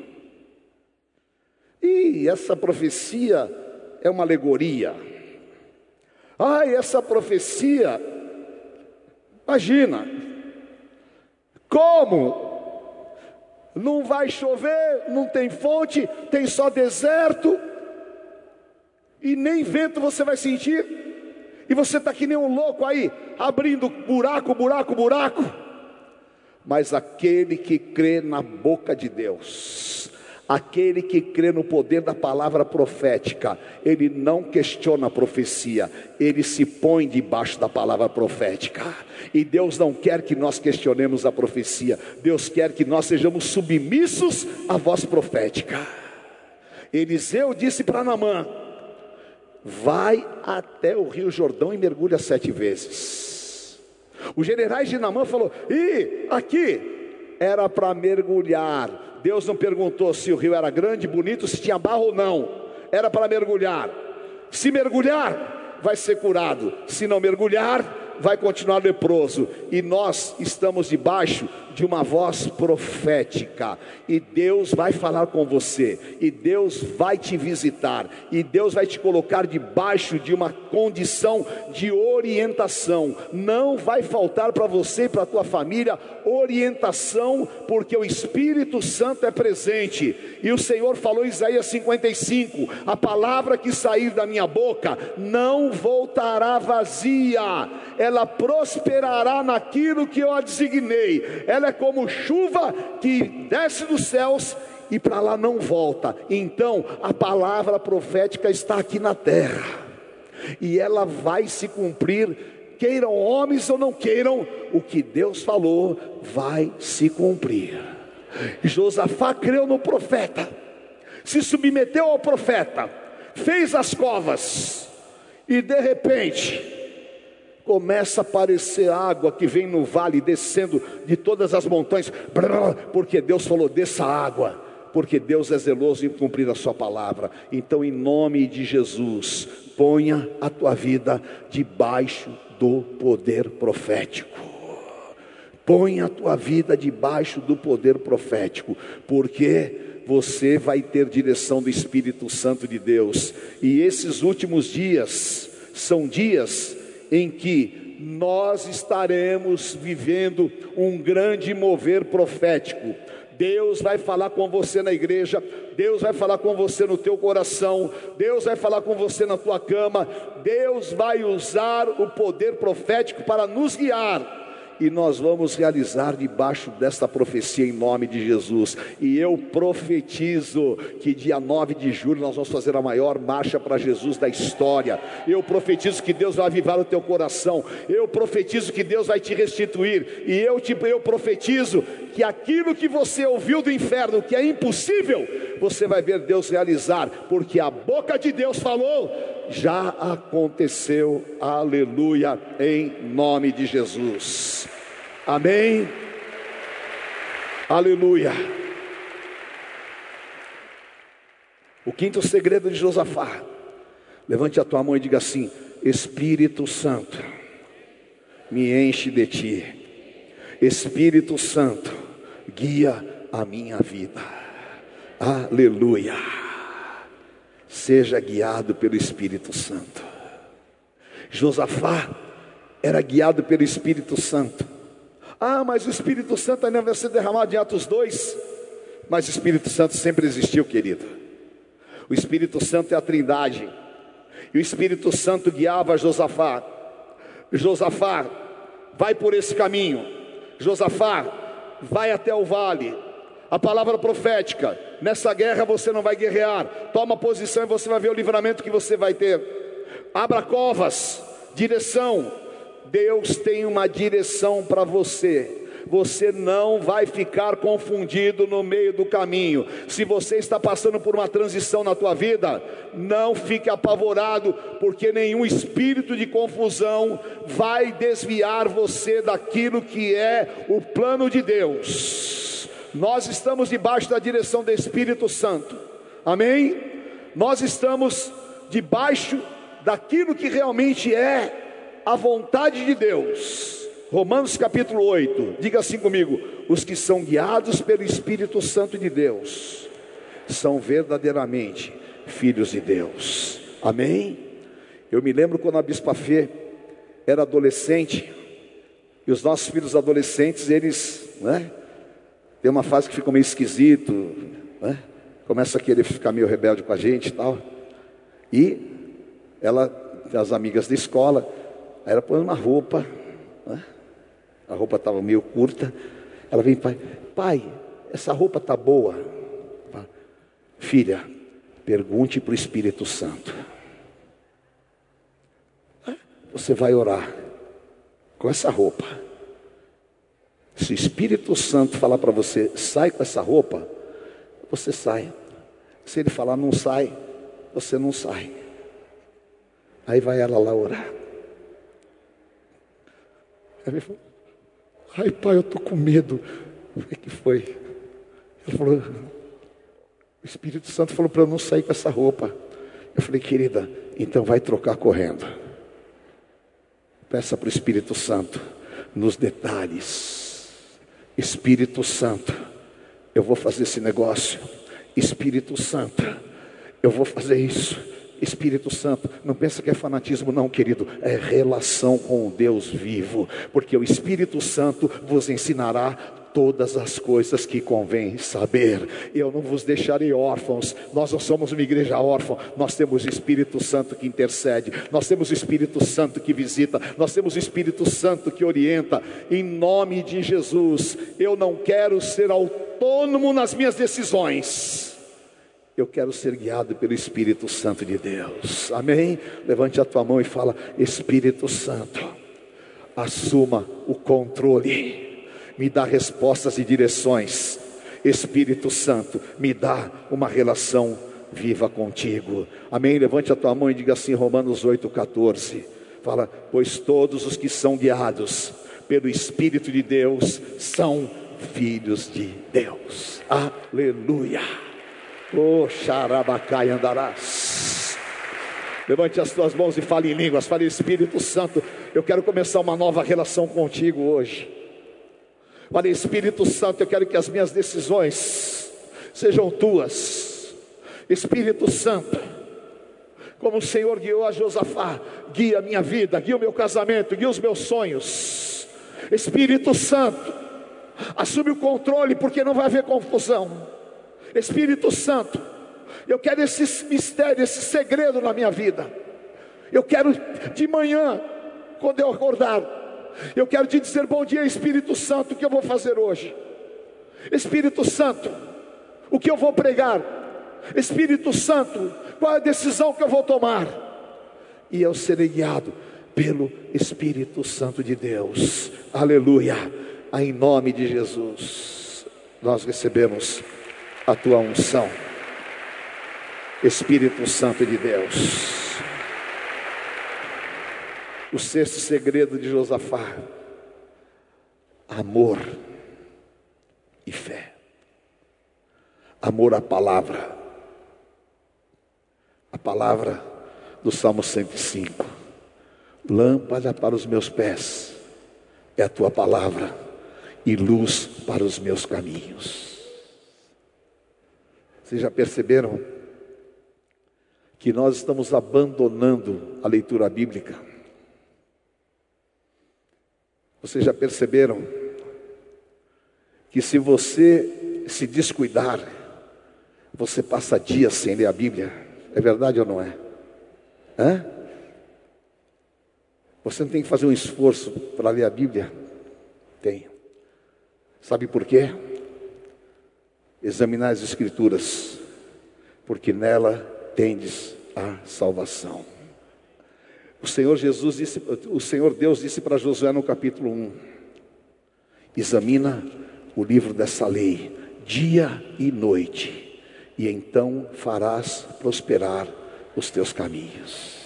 A: E essa profecia é uma alegoria. Ah, essa profecia, imagina, como? Não vai chover, não tem fonte, tem só deserto, e nem vento você vai sentir, e você está que nem um louco aí, abrindo buraco, buraco, buraco. Mas aquele que crê na boca de Deus, aquele que crê no poder da palavra profética, ele não questiona a profecia, ele se põe debaixo da palavra profética. E Deus não quer que nós questionemos a profecia, Deus quer que nós sejamos submissos à voz profética. Eliseu disse para Namã: vai até o Rio Jordão e mergulha sete vezes. Os generais de Namã falou: e aqui era para mergulhar. Deus não perguntou se o rio era grande, bonito, se tinha barro ou não. Era para mergulhar. Se mergulhar, vai ser curado. Se não mergulhar, vai continuar leproso. E nós estamos debaixo de uma voz profética, e Deus vai falar com você, e Deus vai te visitar, e Deus vai te colocar debaixo de uma condição de orientação. Não vai faltar para você e para tua família orientação, porque o Espírito Santo é presente. E o Senhor falou em Isaías 55: a palavra que sair da minha boca não voltará vazia, ela prosperará naquilo que eu a designei. Ela é como chuva que desce dos céus e para lá não volta. Então, a palavra profética está aqui na terra. E ela vai se cumprir, queiram homens ou não queiram, o que Deus falou vai se cumprir. Josafá creu no profeta, se submeteu ao profeta, fez as covas, e de repente, começa a aparecer água que vem no vale, descendo de todas as montanhas, porque Deus falou: desça água, porque Deus é zeloso em cumprir a Sua palavra. Então, em nome de Jesus, ponha a tua vida debaixo do poder profético. Ponha a tua vida debaixo do poder profético, porque você vai ter direção do Espírito Santo de Deus, e esses últimos dias são dias em que nós estaremos vivendo um grande mover profético. Deus vai falar com você na igreja, Deus vai falar com você no teu coração, Deus vai falar com você na tua cama, Deus vai usar o poder profético para nos guiar e nós vamos realizar debaixo desta profecia em nome de Jesus. E eu profetizo que dia 9 de julho nós vamos fazer a maior marcha para Jesus da história. Eu profetizo que Deus vai avivar o teu coração. Eu profetizo que Deus vai te restituir. E eu te eu profetizo que aquilo que você ouviu do inferno, que é impossível, você vai ver Deus realizar, porque a boca de Deus falou, já aconteceu. Aleluia, em nome de Jesus. Amém. Aleluia. O quinto segredo de Josafá. Levante a tua mão e diga assim: Espírito Santo, me enche de ti. Espírito Santo, guia a minha vida. Aleluia. Seja guiado pelo Espírito Santo. Josafá era guiado pelo Espírito Santo. Ah, mas o Espírito Santo ainda vai ser derramado em Atos 2. Mas o Espírito Santo sempre existiu, querido. O Espírito Santo é a trindade. E o Espírito Santo guiava Josafá. Josafá, vai por esse caminho. Josafá, vai até o vale. A palavra profética, nessa guerra você não vai guerrear. Toma posição e você vai ver o livramento que você vai ter. Abra covas, direção, Deus tem uma direção para você. Você não vai ficar confundido no meio do caminho. Se você está passando por uma transição na tua vida, não fique apavorado, porque nenhum espírito de confusão vai desviar você daquilo que é o plano de Deus. Nós estamos debaixo da direção do Espírito Santo. Amém? Nós estamos debaixo daquilo que realmente é a vontade de Deus. Romanos capítulo 8, diga assim comigo: os que são guiados pelo Espírito Santo de Deus são verdadeiramente filhos de Deus. Amém? Eu me lembro quando a Bispa Fê era adolescente, e os nossos filhos adolescentes, eles, né, tem uma fase que ficam meio esquisito, né, começa a querer ficar meio rebelde com a gente e tal, e ela, as amigas da escola, Aí ela põe uma roupa, né? a roupa estava meio curta. Ela vem, pai, pai, essa roupa está boa. Filha, pergunte para o Espírito Santo. Você vai orar com essa roupa. Se o Espírito Santo falar para você, sai com essa roupa, você sai. Se ele falar, não sai, você não sai. Aí vai ela lá orar. Ela falou, ai pai, eu estou com medo. O que foi? Ele falou, o Espírito Santo falou para eu não sair com essa roupa. Eu falei, querida, então vai trocar correndo. Peça para o Espírito Santo, nos detalhes, Espírito Santo, eu vou fazer esse negócio. Espírito Santo, eu vou fazer isso. Espírito Santo, não pensa que é fanatismo, não, querido, é relação com o Deus vivo, porque o Espírito Santo vos ensinará todas as coisas que convém saber. Eu não vos deixarei órfãos. Nós não somos uma igreja órfã. Nós temos o Espírito Santo que intercede. Nós temos o Espírito Santo que visita. Nós temos o Espírito Santo que orienta. Em nome de Jesus, eu não quero ser autônomo nas minhas decisões. Eu quero ser guiado pelo Espírito Santo de Deus. Amém? Levante a tua mão e fala: Espírito Santo, assuma o controle me dá respostas e direções. Espírito Santo, me dá uma relação viva contigo. Amém? Levante a tua mão e diga assim, Romanos 8,14. Fala, pois todos os que são guiados pelo Espírito de Deus são filhos de Deus. Aleluia. Oh, andarás. Levante as tuas mãos e fale em línguas. Fale, Espírito Santo, eu quero começar uma nova relação contigo hoje. Olha, Espírito Santo, eu quero que as minhas decisões sejam tuas. Espírito Santo, como o Senhor guiou a Josafá, guia a minha vida, guia o meu casamento, guia os meus sonhos. Espírito Santo, assume o controle, porque não vai haver confusão. Espírito Santo, eu quero esse mistério, esse segredo na minha vida. Eu quero de manhã, quando eu acordar, eu quero te dizer bom dia, Espírito Santo, o que eu vou fazer hoje? Espírito Santo, o que eu vou pregar? Espírito Santo, qual é a decisão que eu vou tomar? E eu serei guiado pelo Espírito Santo de Deus. Aleluia. Em nome de Jesus, nós recebemos a tua unção. Espírito Santo de Deus. O sexto segredo de Josafá: amor e fé. Amor à palavra. A palavra do Salmo 105. Lâmpada para os meus pés é a tua palavra e luz para os meus caminhos. Vocês já perceberam que nós estamos abandonando a leitura bíblica? Vocês já perceberam que se você se descuidar, você passa dias sem ler a Bíblia? É verdade ou não é? Hã? Você não tem que fazer um esforço para ler a Bíblia? Tem. Sabe por quê? Examinar as Escrituras, porque nela tendes a salvação. O Senhor Jesus disse, o Senhor Deus disse para Josué no capítulo 1: Examina o livro dessa lei, dia e noite, e então farás prosperar os teus caminhos.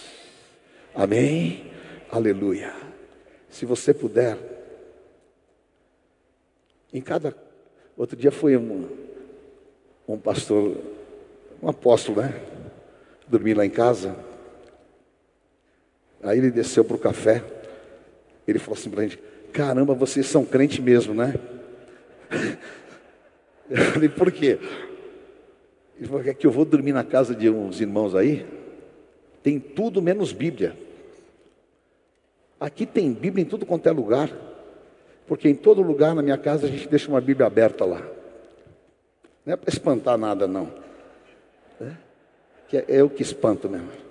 A: Amém? Aleluia. Se você puder, em cada. Outro dia foi um, um pastor, um apóstolo, né? Dormir lá em casa. Aí ele desceu para o café. Ele falou assim para a gente: Caramba, vocês são crente mesmo, né? Eu falei: Por quê? Ele falou: É que eu vou dormir na casa de uns irmãos aí. Tem tudo menos Bíblia. Aqui tem Bíblia em tudo quanto é lugar. Porque em todo lugar na minha casa a gente deixa uma Bíblia aberta lá. Não é para espantar nada, não. É, que é eu que espanto mesmo.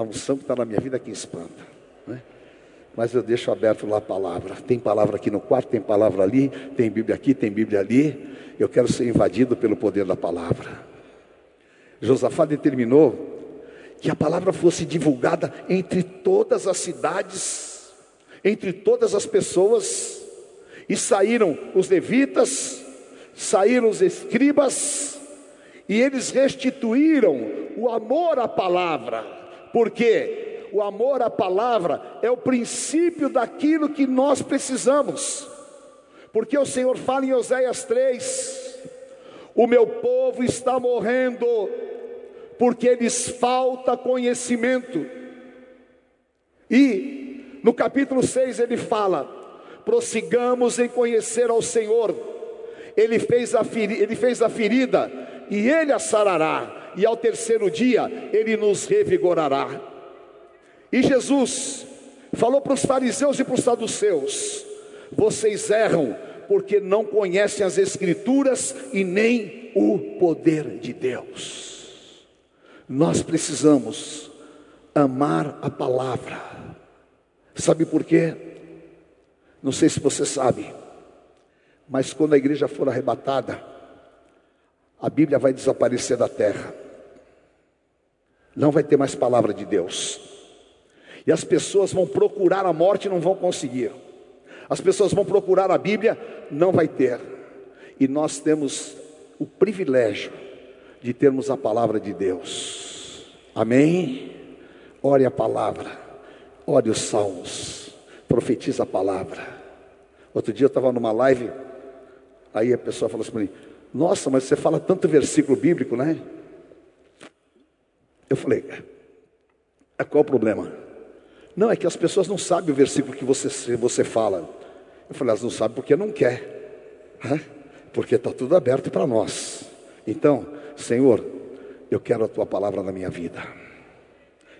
A: A unção que está na minha vida que espanta. Né? Mas eu deixo aberto lá a palavra. Tem palavra aqui no quarto, tem palavra ali, tem Bíblia aqui, tem Bíblia ali. Eu quero ser invadido pelo poder da palavra. Josafá determinou que a palavra fosse divulgada entre todas as cidades, entre todas as pessoas, e saíram os levitas, saíram os escribas, e eles restituíram o amor à palavra porque o amor à palavra é o princípio daquilo que nós precisamos. Porque o Senhor fala em Oséias 3: O meu povo está morrendo, porque lhes falta conhecimento. E no capítulo 6 ele fala: prossigamos em conhecer ao Senhor. Ele fez a, ferida, ele fez a ferida e ele a sarará, e ao terceiro dia ele nos revigorará. E Jesus falou para os fariseus e para os saduceus: vocês erram porque não conhecem as Escrituras e nem o poder de Deus. Nós precisamos amar a palavra. Sabe por quê? Não sei se você sabe, mas quando a igreja for arrebatada, a Bíblia vai desaparecer da terra. Não vai ter mais palavra de Deus. E as pessoas vão procurar a morte e não vão conseguir. As pessoas vão procurar a Bíblia, não vai ter. E nós temos o privilégio de termos a palavra de Deus. Amém? Ore a palavra, ore os salmos, profetiza a palavra. Outro dia eu estava numa live, aí a pessoa falou assim para mim: Nossa, mas você fala tanto versículo bíblico, né? Eu falei: é, Qual o problema? Não, é que as pessoas não sabem o versículo que você, você fala. Eu falei, elas não sabem porque não quer, né? porque está tudo aberto para nós. Então, Senhor, eu quero a tua palavra na minha vida.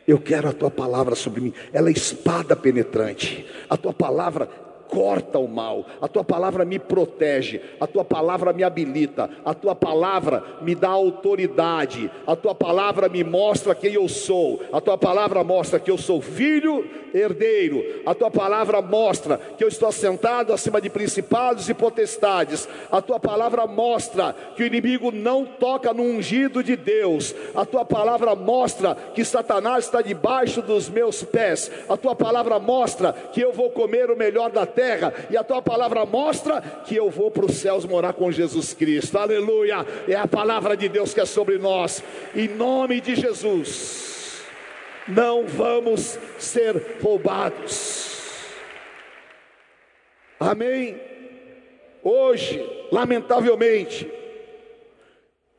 A: Eu quero a tua palavra sobre mim. Ela é espada penetrante. A tua palavra corta o mal, a tua palavra me protege, a tua palavra me habilita, a tua palavra me dá autoridade, a tua palavra me mostra quem eu sou, a tua palavra mostra que eu sou filho, herdeiro, a tua palavra mostra que eu estou assentado acima de principados e potestades, a tua palavra mostra que o inimigo não toca no ungido de Deus, a tua palavra mostra que Satanás está debaixo dos meus pés, a tua palavra mostra que eu vou comer o melhor da terra terra, e a tua palavra mostra que eu vou para os céus morar com Jesus Cristo. Aleluia! É a palavra de Deus que é sobre nós. Em nome de Jesus, não vamos ser roubados. Amém? Hoje, lamentavelmente,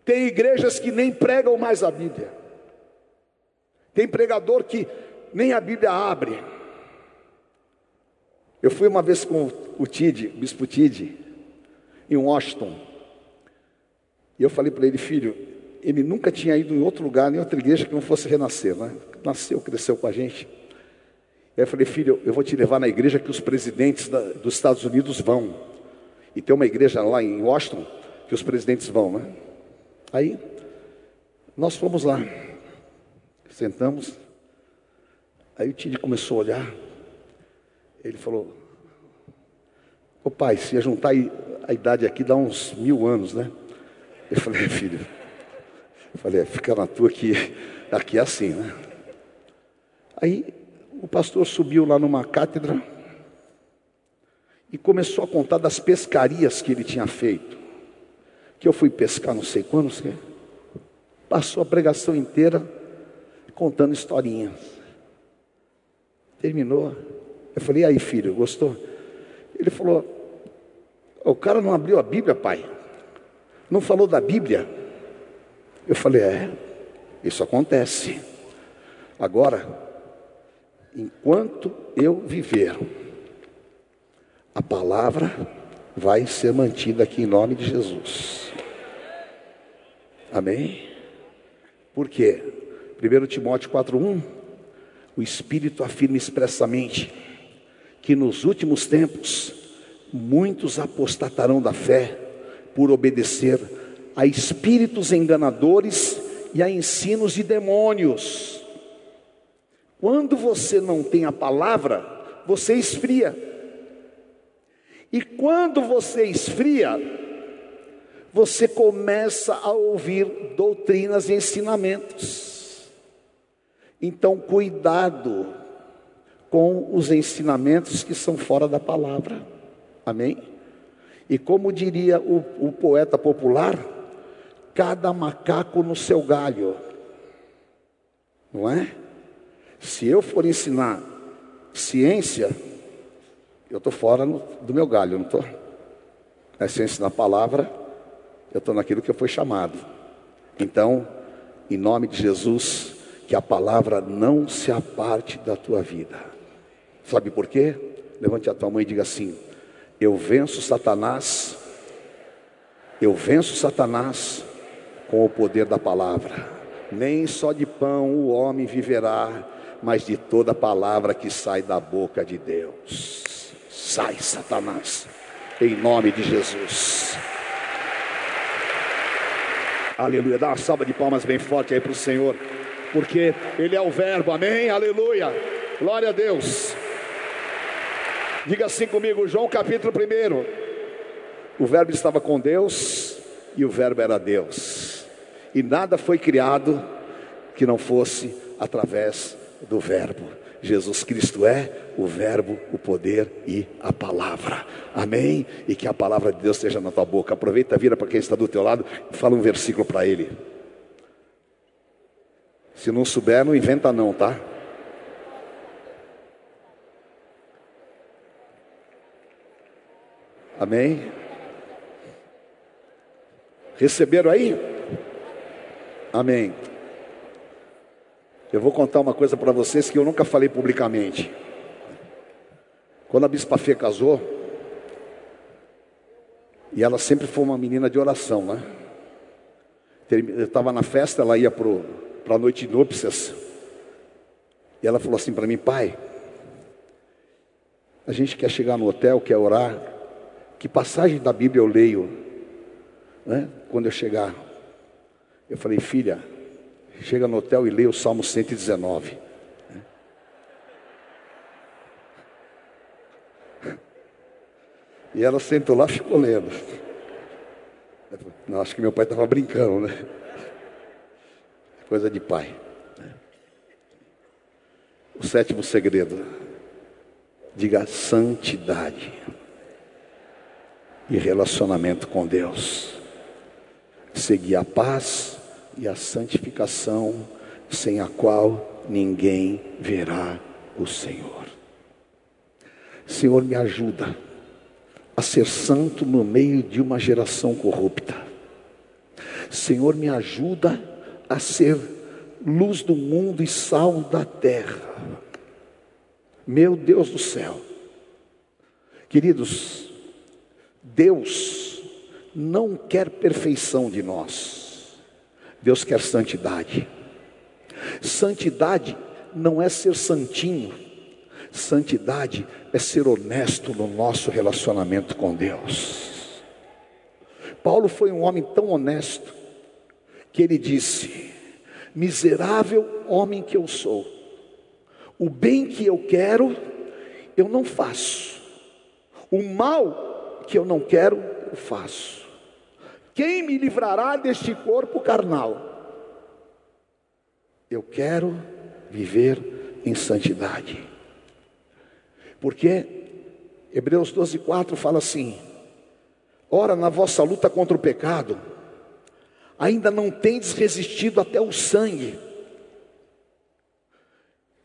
A: tem igrejas que nem pregam mais a Bíblia. Tem pregador que nem a Bíblia abre. Eu fui uma vez com o Tid, o bispo Tid, em Washington. E eu falei para ele, filho, ele nunca tinha ido em outro lugar, nem outra igreja que não fosse renascer, né? Nasceu, cresceu com a gente. Aí eu falei, filho, eu vou te levar na igreja que os presidentes da, dos Estados Unidos vão. E tem uma igreja lá em Washington que os presidentes vão, né? Aí nós fomos lá, sentamos. Aí o Tid começou a olhar. Ele falou: Ô pai, se ia juntar a idade aqui, dá uns mil anos, né? Eu falei: Filho, eu falei: é, Fica na tua que aqui é assim, né? Aí o pastor subiu lá numa cátedra e começou a contar das pescarias que ele tinha feito. Que eu fui pescar não sei quando, sei. Passou a pregação inteira contando historinhas. Terminou. Eu falei, aí filho, gostou? Ele falou, o cara não abriu a Bíblia, pai. Não falou da Bíblia. Eu falei, é, isso acontece. Agora, enquanto eu viver, a palavra vai ser mantida aqui em nome de Jesus. Amém? Por quê? 1 Timóteo 4,1 O Espírito afirma expressamente que nos últimos tempos muitos apostatarão da fé por obedecer a espíritos enganadores e a ensinos de demônios. Quando você não tem a palavra, você esfria. E quando você esfria, você começa a ouvir doutrinas e ensinamentos. Então, cuidado com os ensinamentos que são fora da palavra. Amém? E como diria o, o poeta popular, cada macaco no seu galho. Não é? Se eu for ensinar ciência, eu estou fora no, do meu galho, não estou? É, se eu ensinar palavra, eu estou naquilo que eu fui chamado. Então, em nome de Jesus, que a palavra não se aparte da tua vida. Sabe por quê? Levante a tua mão e diga assim: Eu venço Satanás, eu venço Satanás com o poder da palavra. Nem só de pão o homem viverá, mas de toda palavra que sai da boca de Deus. Sai, Satanás, em nome de Jesus. Aleluia. Dá uma salva de palmas bem forte aí para o Senhor, porque Ele é o Verbo, amém? Aleluia. Glória a Deus. Diga assim comigo, João capítulo 1. O Verbo estava com Deus e o Verbo era Deus, e nada foi criado que não fosse através do Verbo. Jesus Cristo é o Verbo, o poder e a palavra. Amém? E que a palavra de Deus esteja na tua boca. Aproveita, vira para quem está do teu lado e fala um versículo para ele. Se não souber, não inventa não, tá? Amém? Receberam aí? Amém. Eu vou contar uma coisa para vocês que eu nunca falei publicamente. Quando a Bispa Fê casou, e ela sempre foi uma menina de oração, né? Eu estava na festa, ela ia para a noite de núpcias, e ela falou assim para mim, pai, a gente quer chegar no hotel, quer orar, que passagem da Bíblia eu leio, né? Quando eu chegar, eu falei, filha, chega no hotel e lê o Salmo 119. E ela sentou lá e ficou lendo. Não, acho que meu pai estava brincando, né? Coisa de pai. O sétimo segredo. Diga santidade e relacionamento com Deus. Seguir a paz e a santificação, sem a qual ninguém verá o Senhor. Senhor, me ajuda a ser santo no meio de uma geração corrupta. Senhor, me ajuda a ser luz do mundo e sal da terra. Meu Deus do céu. Queridos, Deus não quer perfeição de nós. Deus quer santidade. Santidade não é ser santinho, santidade é ser honesto no nosso relacionamento com Deus. Paulo foi um homem tão honesto que ele disse: Miserável homem que eu sou, o bem que eu quero, eu não faço, o mal que eu não quero, eu faço. Quem me livrará deste corpo carnal? Eu quero viver em santidade. Porque Hebreus 12, 4 fala assim: Ora, na vossa luta contra o pecado, ainda não tendes resistido até o sangue.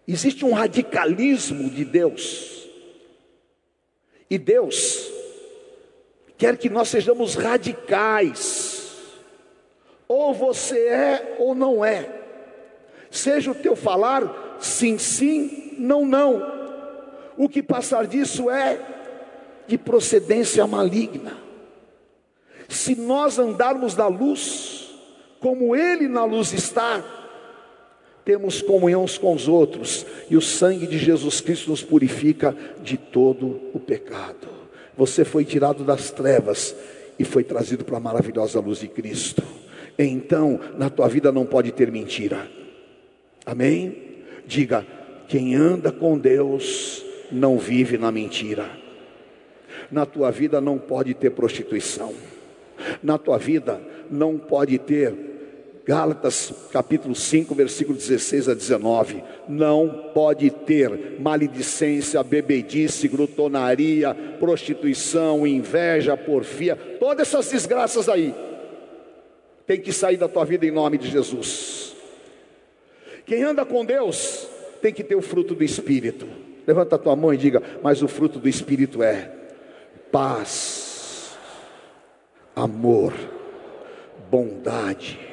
A: Existe um radicalismo de Deus. E Deus quer que nós sejamos radicais. Ou você é ou não é. Seja o teu falar sim, sim, não, não. O que passar disso é de procedência maligna. Se nós andarmos na luz, como Ele na luz está, temos comunhão uns com os outros, e o sangue de Jesus Cristo nos purifica de todo o pecado. Você foi tirado das trevas e foi trazido para a maravilhosa luz de Cristo. Então, na tua vida não pode ter mentira. Amém? Diga: quem anda com Deus não vive na mentira. Na tua vida não pode ter prostituição. Na tua vida não pode ter Gálatas capítulo 5, versículo 16 a 19. Não pode ter maledicência, bebedice, glutonaria, prostituição, inveja, porfia, todas essas desgraças aí. Tem que sair da tua vida em nome de Jesus. Quem anda com Deus tem que ter o fruto do Espírito. Levanta a tua mão e diga: Mas o fruto do Espírito é paz, amor, bondade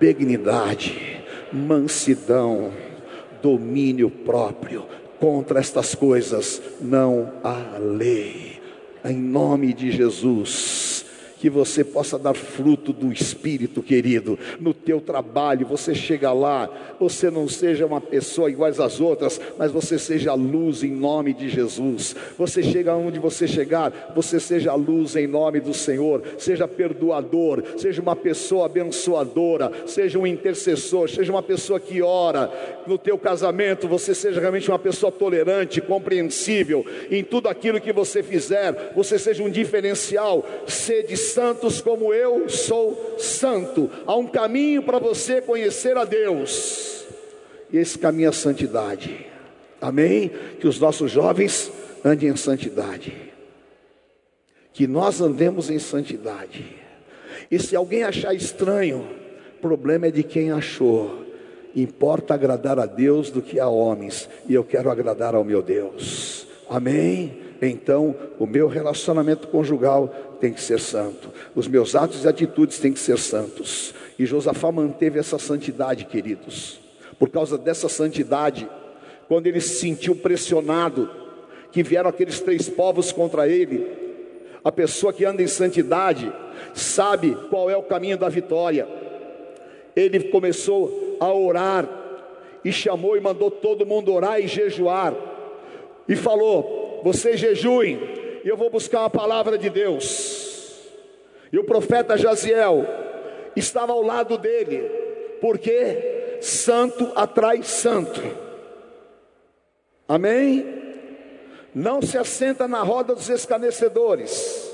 A: benignidade, mansidão, domínio próprio. Contra estas coisas não há lei. em nome de Jesus que você possa dar fruto do Espírito, querido, no teu trabalho. Você chega lá, você não seja uma pessoa igual às outras, mas você seja luz em nome de Jesus. Você chega onde você chegar, você seja luz em nome do Senhor. Seja perdoador, seja uma pessoa abençoadora, seja um intercessor, seja uma pessoa que ora. No teu casamento, você seja realmente uma pessoa tolerante, compreensível. Em tudo aquilo que você fizer, você seja um diferencial. Sede santos como eu sou santo. Há um caminho para você conhecer a Deus, e esse caminho é a santidade. Amém? Que os nossos jovens andem em santidade, que nós andemos em santidade. E se alguém achar estranho, problema é de quem achou. Importa agradar a Deus do que a homens, e eu quero agradar ao meu Deus. Amém? Então, o meu relacionamento conjugal tem que ser santo, os meus atos e atitudes têm que ser santos. E Josafá manteve essa santidade, queridos. Por causa dessa santidade, quando ele se sentiu pressionado, que vieram aqueles três povos contra ele, a pessoa que anda em santidade sabe qual é o caminho da vitória. Ele começou a orar e chamou e mandou todo mundo orar e jejuar. E falou: "Vocês jejuem, e eu vou buscar a palavra de Deus. E o profeta Jaziel estava ao lado dele, porque santo atrai santo. Amém? Não se assenta na roda dos escarnecedores,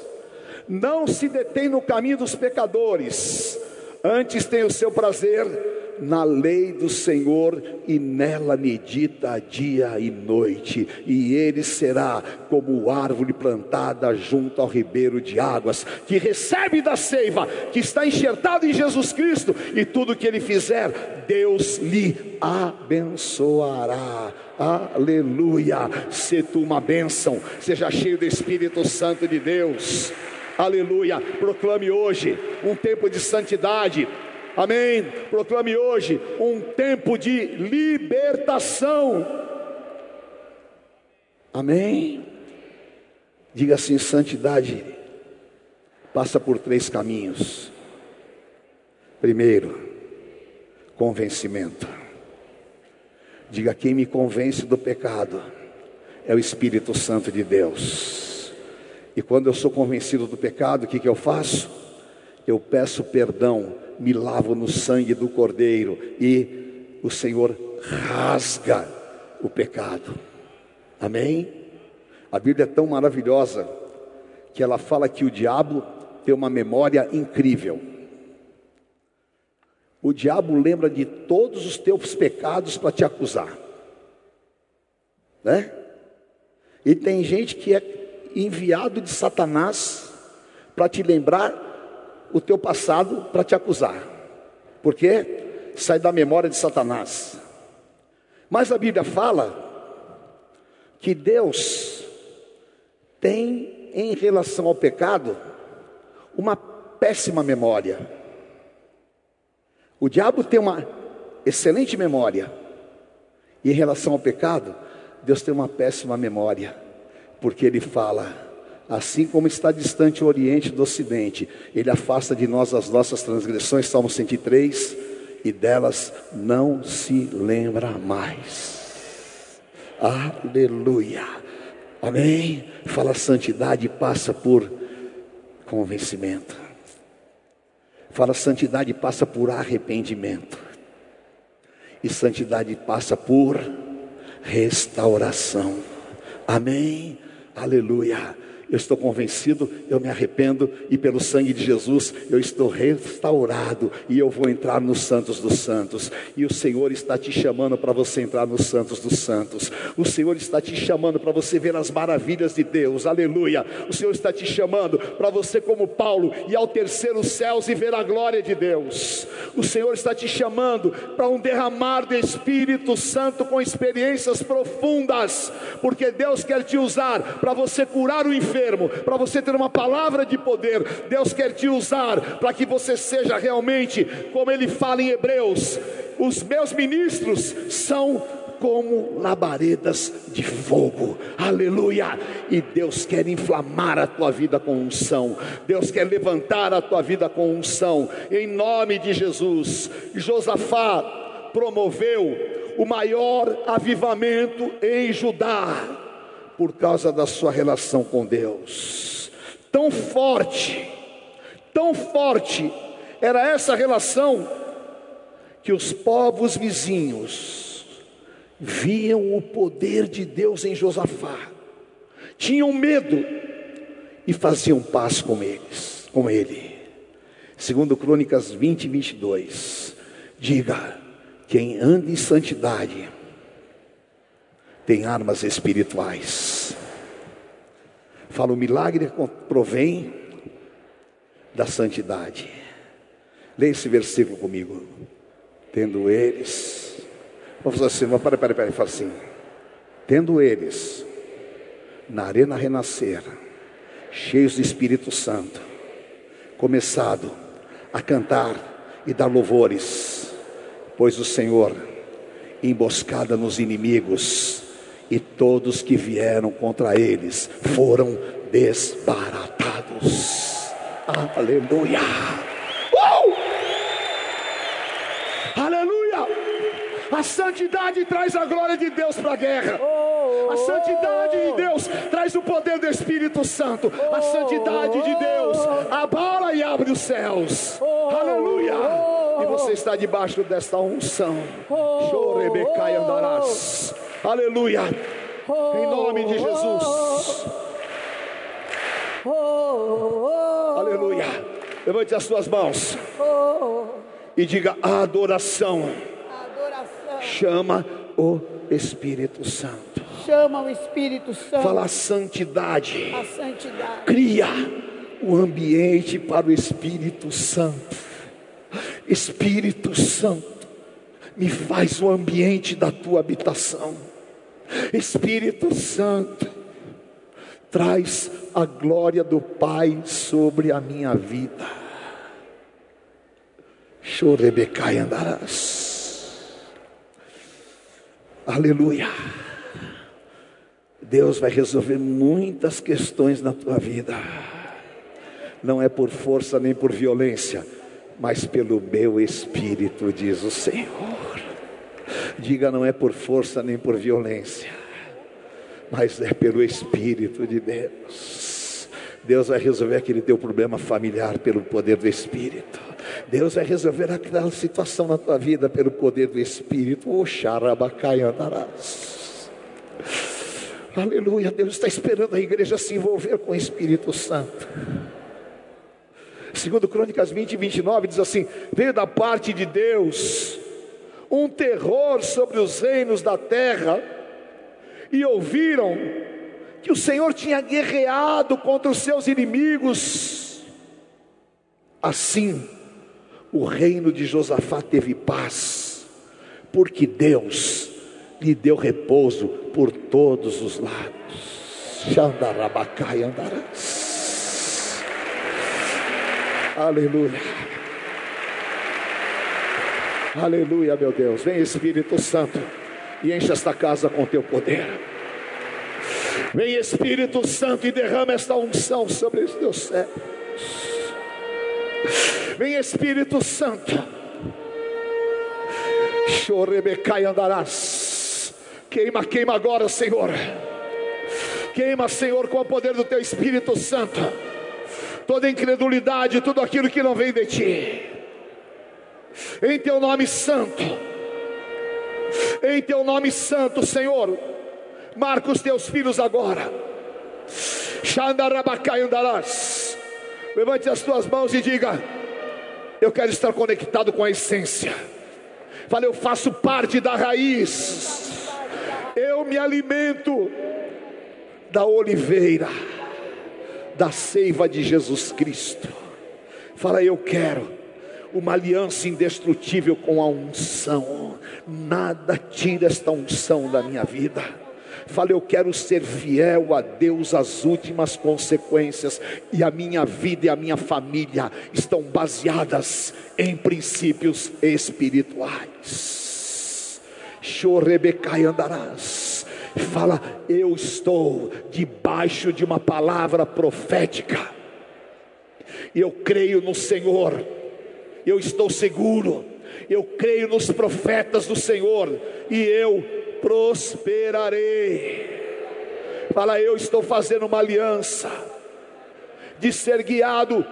A: não se detém no caminho dos pecadores, antes tem o seu prazer na lei do Senhor e nela medita dia e noite, e ele será como árvore plantada junto ao ribeiro de águas, que recebe da seiva, que está enxertado em Jesus Cristo, e tudo que ele fizer, Deus lhe abençoará. Aleluia! Se tu uma bênção, seja cheio do Espírito Santo de Deus. Aleluia! Proclame hoje um tempo de santidade, Amém. Proclame hoje um tempo de libertação. Amém. Diga assim: santidade passa por três caminhos. Primeiro, convencimento. Diga: quem me convence do pecado é o Espírito Santo de Deus. E quando eu sou convencido do pecado, o que, que eu faço? Eu peço perdão me lavo no sangue do Cordeiro e o Senhor rasga o pecado. Amém? A Bíblia é tão maravilhosa que ela fala que o diabo tem uma memória incrível. O diabo lembra de todos os teus pecados para te acusar, né? E tem gente que é enviado de Satanás para te lembrar o teu passado para te acusar, porque sai da memória de Satanás. Mas a Bíblia fala que Deus tem em relação ao pecado uma péssima memória. O diabo tem uma excelente memória, e em relação ao pecado, Deus tem uma péssima memória, porque Ele fala Assim como está distante o Oriente do Ocidente, Ele afasta de nós as nossas transgressões, Salmo 103, e delas não se lembra mais. Aleluia. Amém. Fala santidade passa por convencimento. Fala santidade passa por arrependimento. E santidade passa por restauração. Amém. Aleluia. Eu estou convencido, eu me arrependo e pelo sangue de Jesus eu estou restaurado e eu vou entrar nos santos dos santos. E o Senhor está te chamando para você entrar nos santos dos santos. O Senhor está te chamando para você ver as maravilhas de Deus. Aleluia. O Senhor está te chamando para você como Paulo ir ao terceiro céus e ver a glória de Deus. O Senhor está te chamando para um derramar do Espírito Santo com experiências profundas, porque Deus quer te usar para você curar o enfermo enfermo, para você ter uma palavra de poder. Deus quer te usar para que você seja realmente, como ele fala em Hebreus, os meus ministros são como labaredas de fogo, aleluia. E Deus quer inflamar a tua vida com unção, Deus quer levantar a tua vida com unção, em nome de Jesus. Josafá promoveu o maior avivamento em Judá, por causa da sua relação com Deus, tão forte, tão forte era essa relação que os povos vizinhos viam o poder de Deus em Josafá, tinham medo e faziam paz com eles, com ele. Segundo Crônicas 20 e 22, diga: quem anda em santidade tem armas espirituais. Fala, o milagre provém da santidade. Leia esse versículo comigo. Tendo eles Vamos fazer assim, peraí, peraí, peraí, fala assim. Tendo eles na arena renascer, cheios de Espírito Santo, começado a cantar e dar louvores, pois o Senhor, emboscada nos inimigos, e todos que vieram contra eles foram desbaratados. Aleluia! A santidade traz a glória de Deus para a guerra. A santidade de Deus traz o poder do Espírito Santo. A santidade de Deus abala e abre os céus. Aleluia. E você está debaixo desta unção. Chorebecai andarás. Aleluia. Em nome de Jesus. Aleluia. Levante as suas mãos. E diga adoração chama o Espírito Santo.
B: Chama o Espírito Santo.
A: Fala a santidade.
B: A santidade.
A: Cria o ambiente para o Espírito Santo. Espírito Santo, me faz o ambiente da tua habitação. Espírito Santo, traz a glória do Pai sobre a minha vida. Chorebecai andarás. Aleluia. Deus vai resolver muitas questões na tua vida. Não é por força nem por violência, mas pelo meu espírito, diz o Senhor. Diga, não é por força nem por violência, mas é pelo espírito de Deus. Deus vai resolver aquele teu problema familiar pelo poder do espírito. Deus vai resolver aquela situação na tua vida pelo poder do Espírito. Oh, andarás. Aleluia, Deus está esperando a igreja se envolver com o Espírito Santo. Segundo Crônicas 20 e 29 diz assim: Veio da parte de Deus um terror sobre os reinos da terra, e ouviram que o Senhor tinha guerreado contra os seus inimigos. Assim, o reino de Josafá teve paz, porque Deus lhe deu repouso por todos os lados. Xandarabacai andarás. Aleluia. Aleluia, meu Deus. Vem Espírito Santo e enche esta casa com teu poder. Vem Espírito Santo e derrama esta unção sobre os teus céus. Vem Espírito Santo. Chorebecai andarás. Queima, queima agora, Senhor. Queima, Senhor, com o poder do Teu Espírito Santo. Toda incredulidade, tudo aquilo que não vem de Ti. Em Teu nome santo. Em Teu nome santo, Senhor. Marca os Teus filhos agora. Levante as tuas mãos e diga: eu quero estar conectado com a essência. Fala, eu faço parte da raiz. Eu me alimento da oliveira, da seiva de Jesus Cristo. Fala, eu quero uma aliança indestrutível com a unção. Nada tira esta unção da minha vida. Fala, eu quero ser fiel a Deus às últimas consequências, e a minha vida e a minha família estão baseadas em princípios espirituais. Chorebecai andarás. Fala, eu estou debaixo de uma palavra profética, eu creio no Senhor, eu estou seguro, eu creio nos profetas do Senhor, e eu prosperarei. Fala, eu estou fazendo uma aliança de ser guiado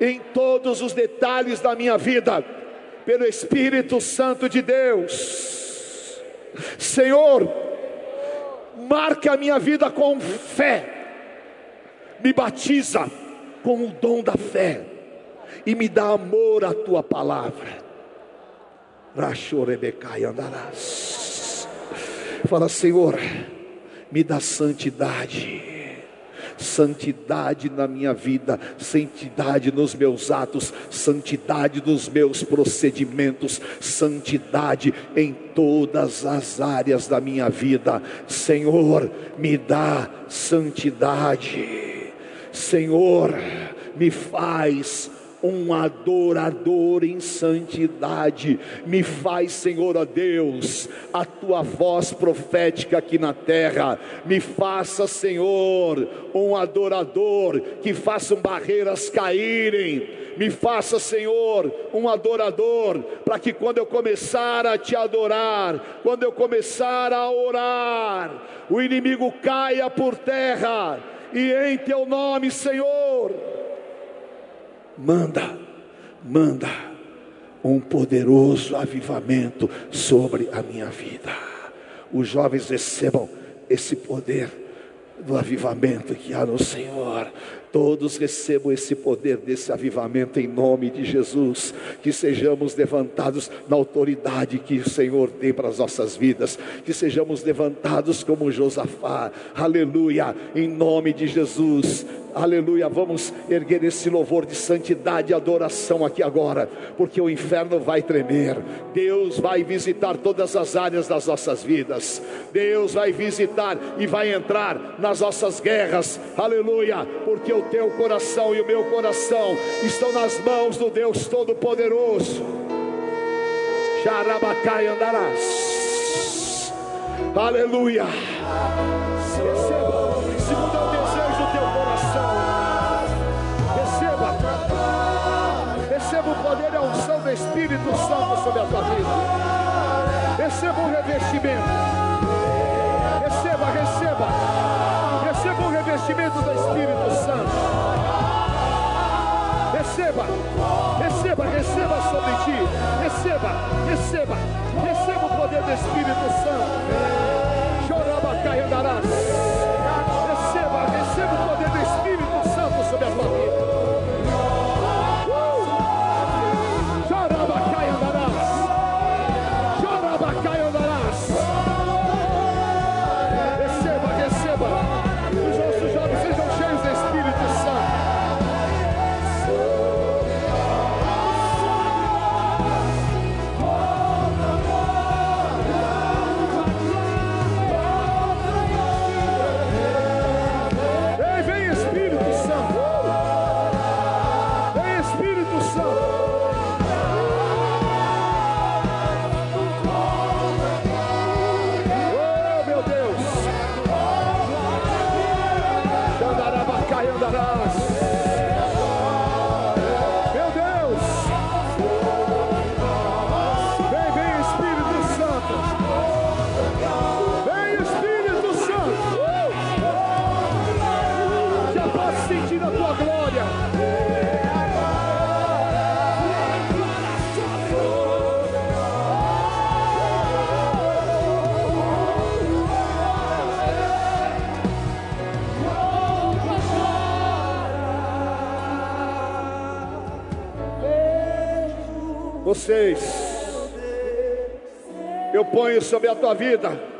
A: em todos os detalhes da minha vida pelo Espírito Santo de Deus. Senhor, marca a minha vida com fé, me batiza com o dom da fé e me dá amor à tua palavra. Rachorebecai andarás. Fala, Senhor, me dá santidade. Santidade na minha vida, santidade nos meus atos, santidade nos meus procedimentos, santidade em todas as áreas da minha vida. Senhor, me dá santidade. Senhor, me faz um adorador em santidade. Me faz, Senhor, ó Deus, a tua voz profética aqui na terra. Me faça, Senhor, um adorador que façam barreiras caírem. Me faça, Senhor, um adorador, para que quando eu começar a te adorar, quando eu começar a orar, o inimigo caia por terra. E em teu nome, Senhor, manda, manda um poderoso avivamento sobre a minha vida. Os jovens recebam esse poder do avivamento que há no Senhor. Todos recebam esse poder desse avivamento em nome de Jesus. Que sejamos levantados na autoridade que o Senhor tem para as nossas vidas. Que sejamos levantados como Josafá. Aleluia. Em nome de Jesus. Aleluia. Vamos erguer esse louvor de santidade e adoração aqui agora, porque o inferno vai tremer. Deus vai visitar todas as áreas das nossas vidas. Deus vai visitar e vai entrar nas nossas guerras. Aleluia. Porque o teu coração e o meu coração estão nas mãos do Deus Todo-Poderoso. Xarabacai andarás. Aleluia. Receba, segundo o desejo do teu coração. Receba, receba o poder e a unção do Espírito Santo sobre a tua vida. Receba um revestimento. Revestimento do Espírito Santo. Receba, receba, receba sobre ti. Receba, receba, receba o poder do Espírito Santo. Chorabacai andarás. Ponho sobre a tua vida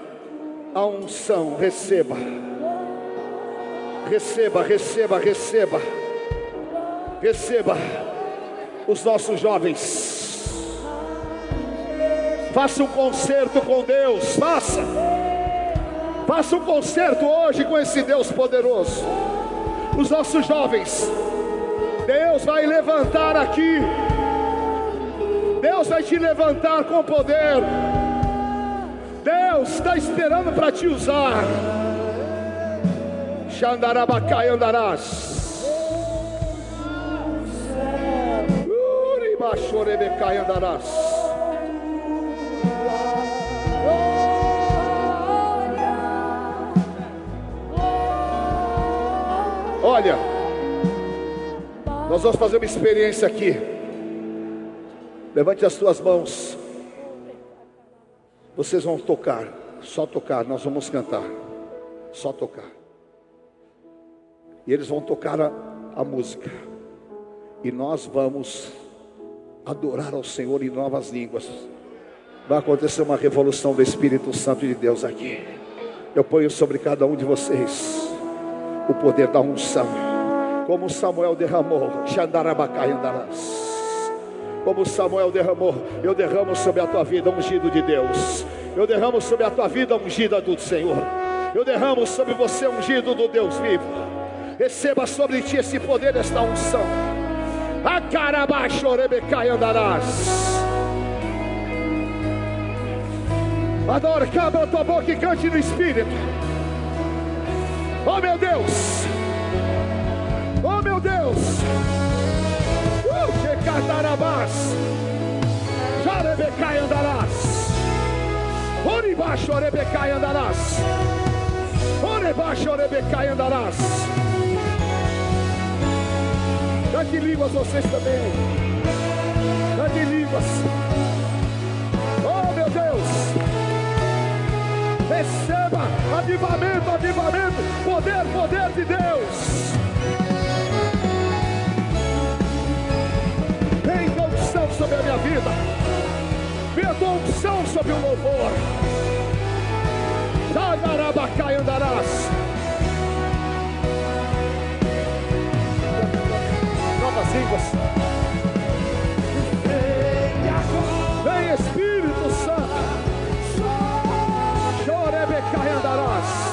A: a unção, receba. Receba, receba, receba. Receba os nossos jovens. Faça um concerto com Deus, faça. Faça um concerto hoje com esse Deus poderoso. Os nossos jovens, Deus vai levantar aqui. Deus vai te levantar com poder. Deus está esperando para te usar. Xandarabacai andarás. Uribachorebecai andarás. Olha, nós vamos fazer uma experiência aqui. Levante as suas mãos. Vocês vão tocar, só tocar, nós vamos cantar, só tocar. E eles vão tocar a, a música. E nós vamos adorar ao Senhor em novas línguas. Vai acontecer uma revolução do Espírito Santo de Deus aqui. Eu ponho sobre cada um de vocês o poder da unção, como Samuel derramou, Xandarabacai andarás. Como Samuel derramou, eu derramo sobre a tua vida ungido de Deus. Eu derramo sobre a tua vida ungida do Senhor. Eu derramo sobre você ungido do Deus vivo. Receba sobre ti esse poder, esta unção. A carabaixo rebecai andarás. Adora, cabra tua boca e cante no Espírito. Oh meu Deus! Checatarabás! Jarebecai andarás! Oribaixo orebecai andarás! Orebaixo orebecai andarás! Cante línguas vocês também! Cante línguas! Oh meu Deus! Receba avivamento, avivamento, poder, poder de Deus. sobre a minha vida, vem a tua unção sobre o louvor. Andarabacai andarás. Novas línguas. Vem Espírito Santo. Chorebecai andarás.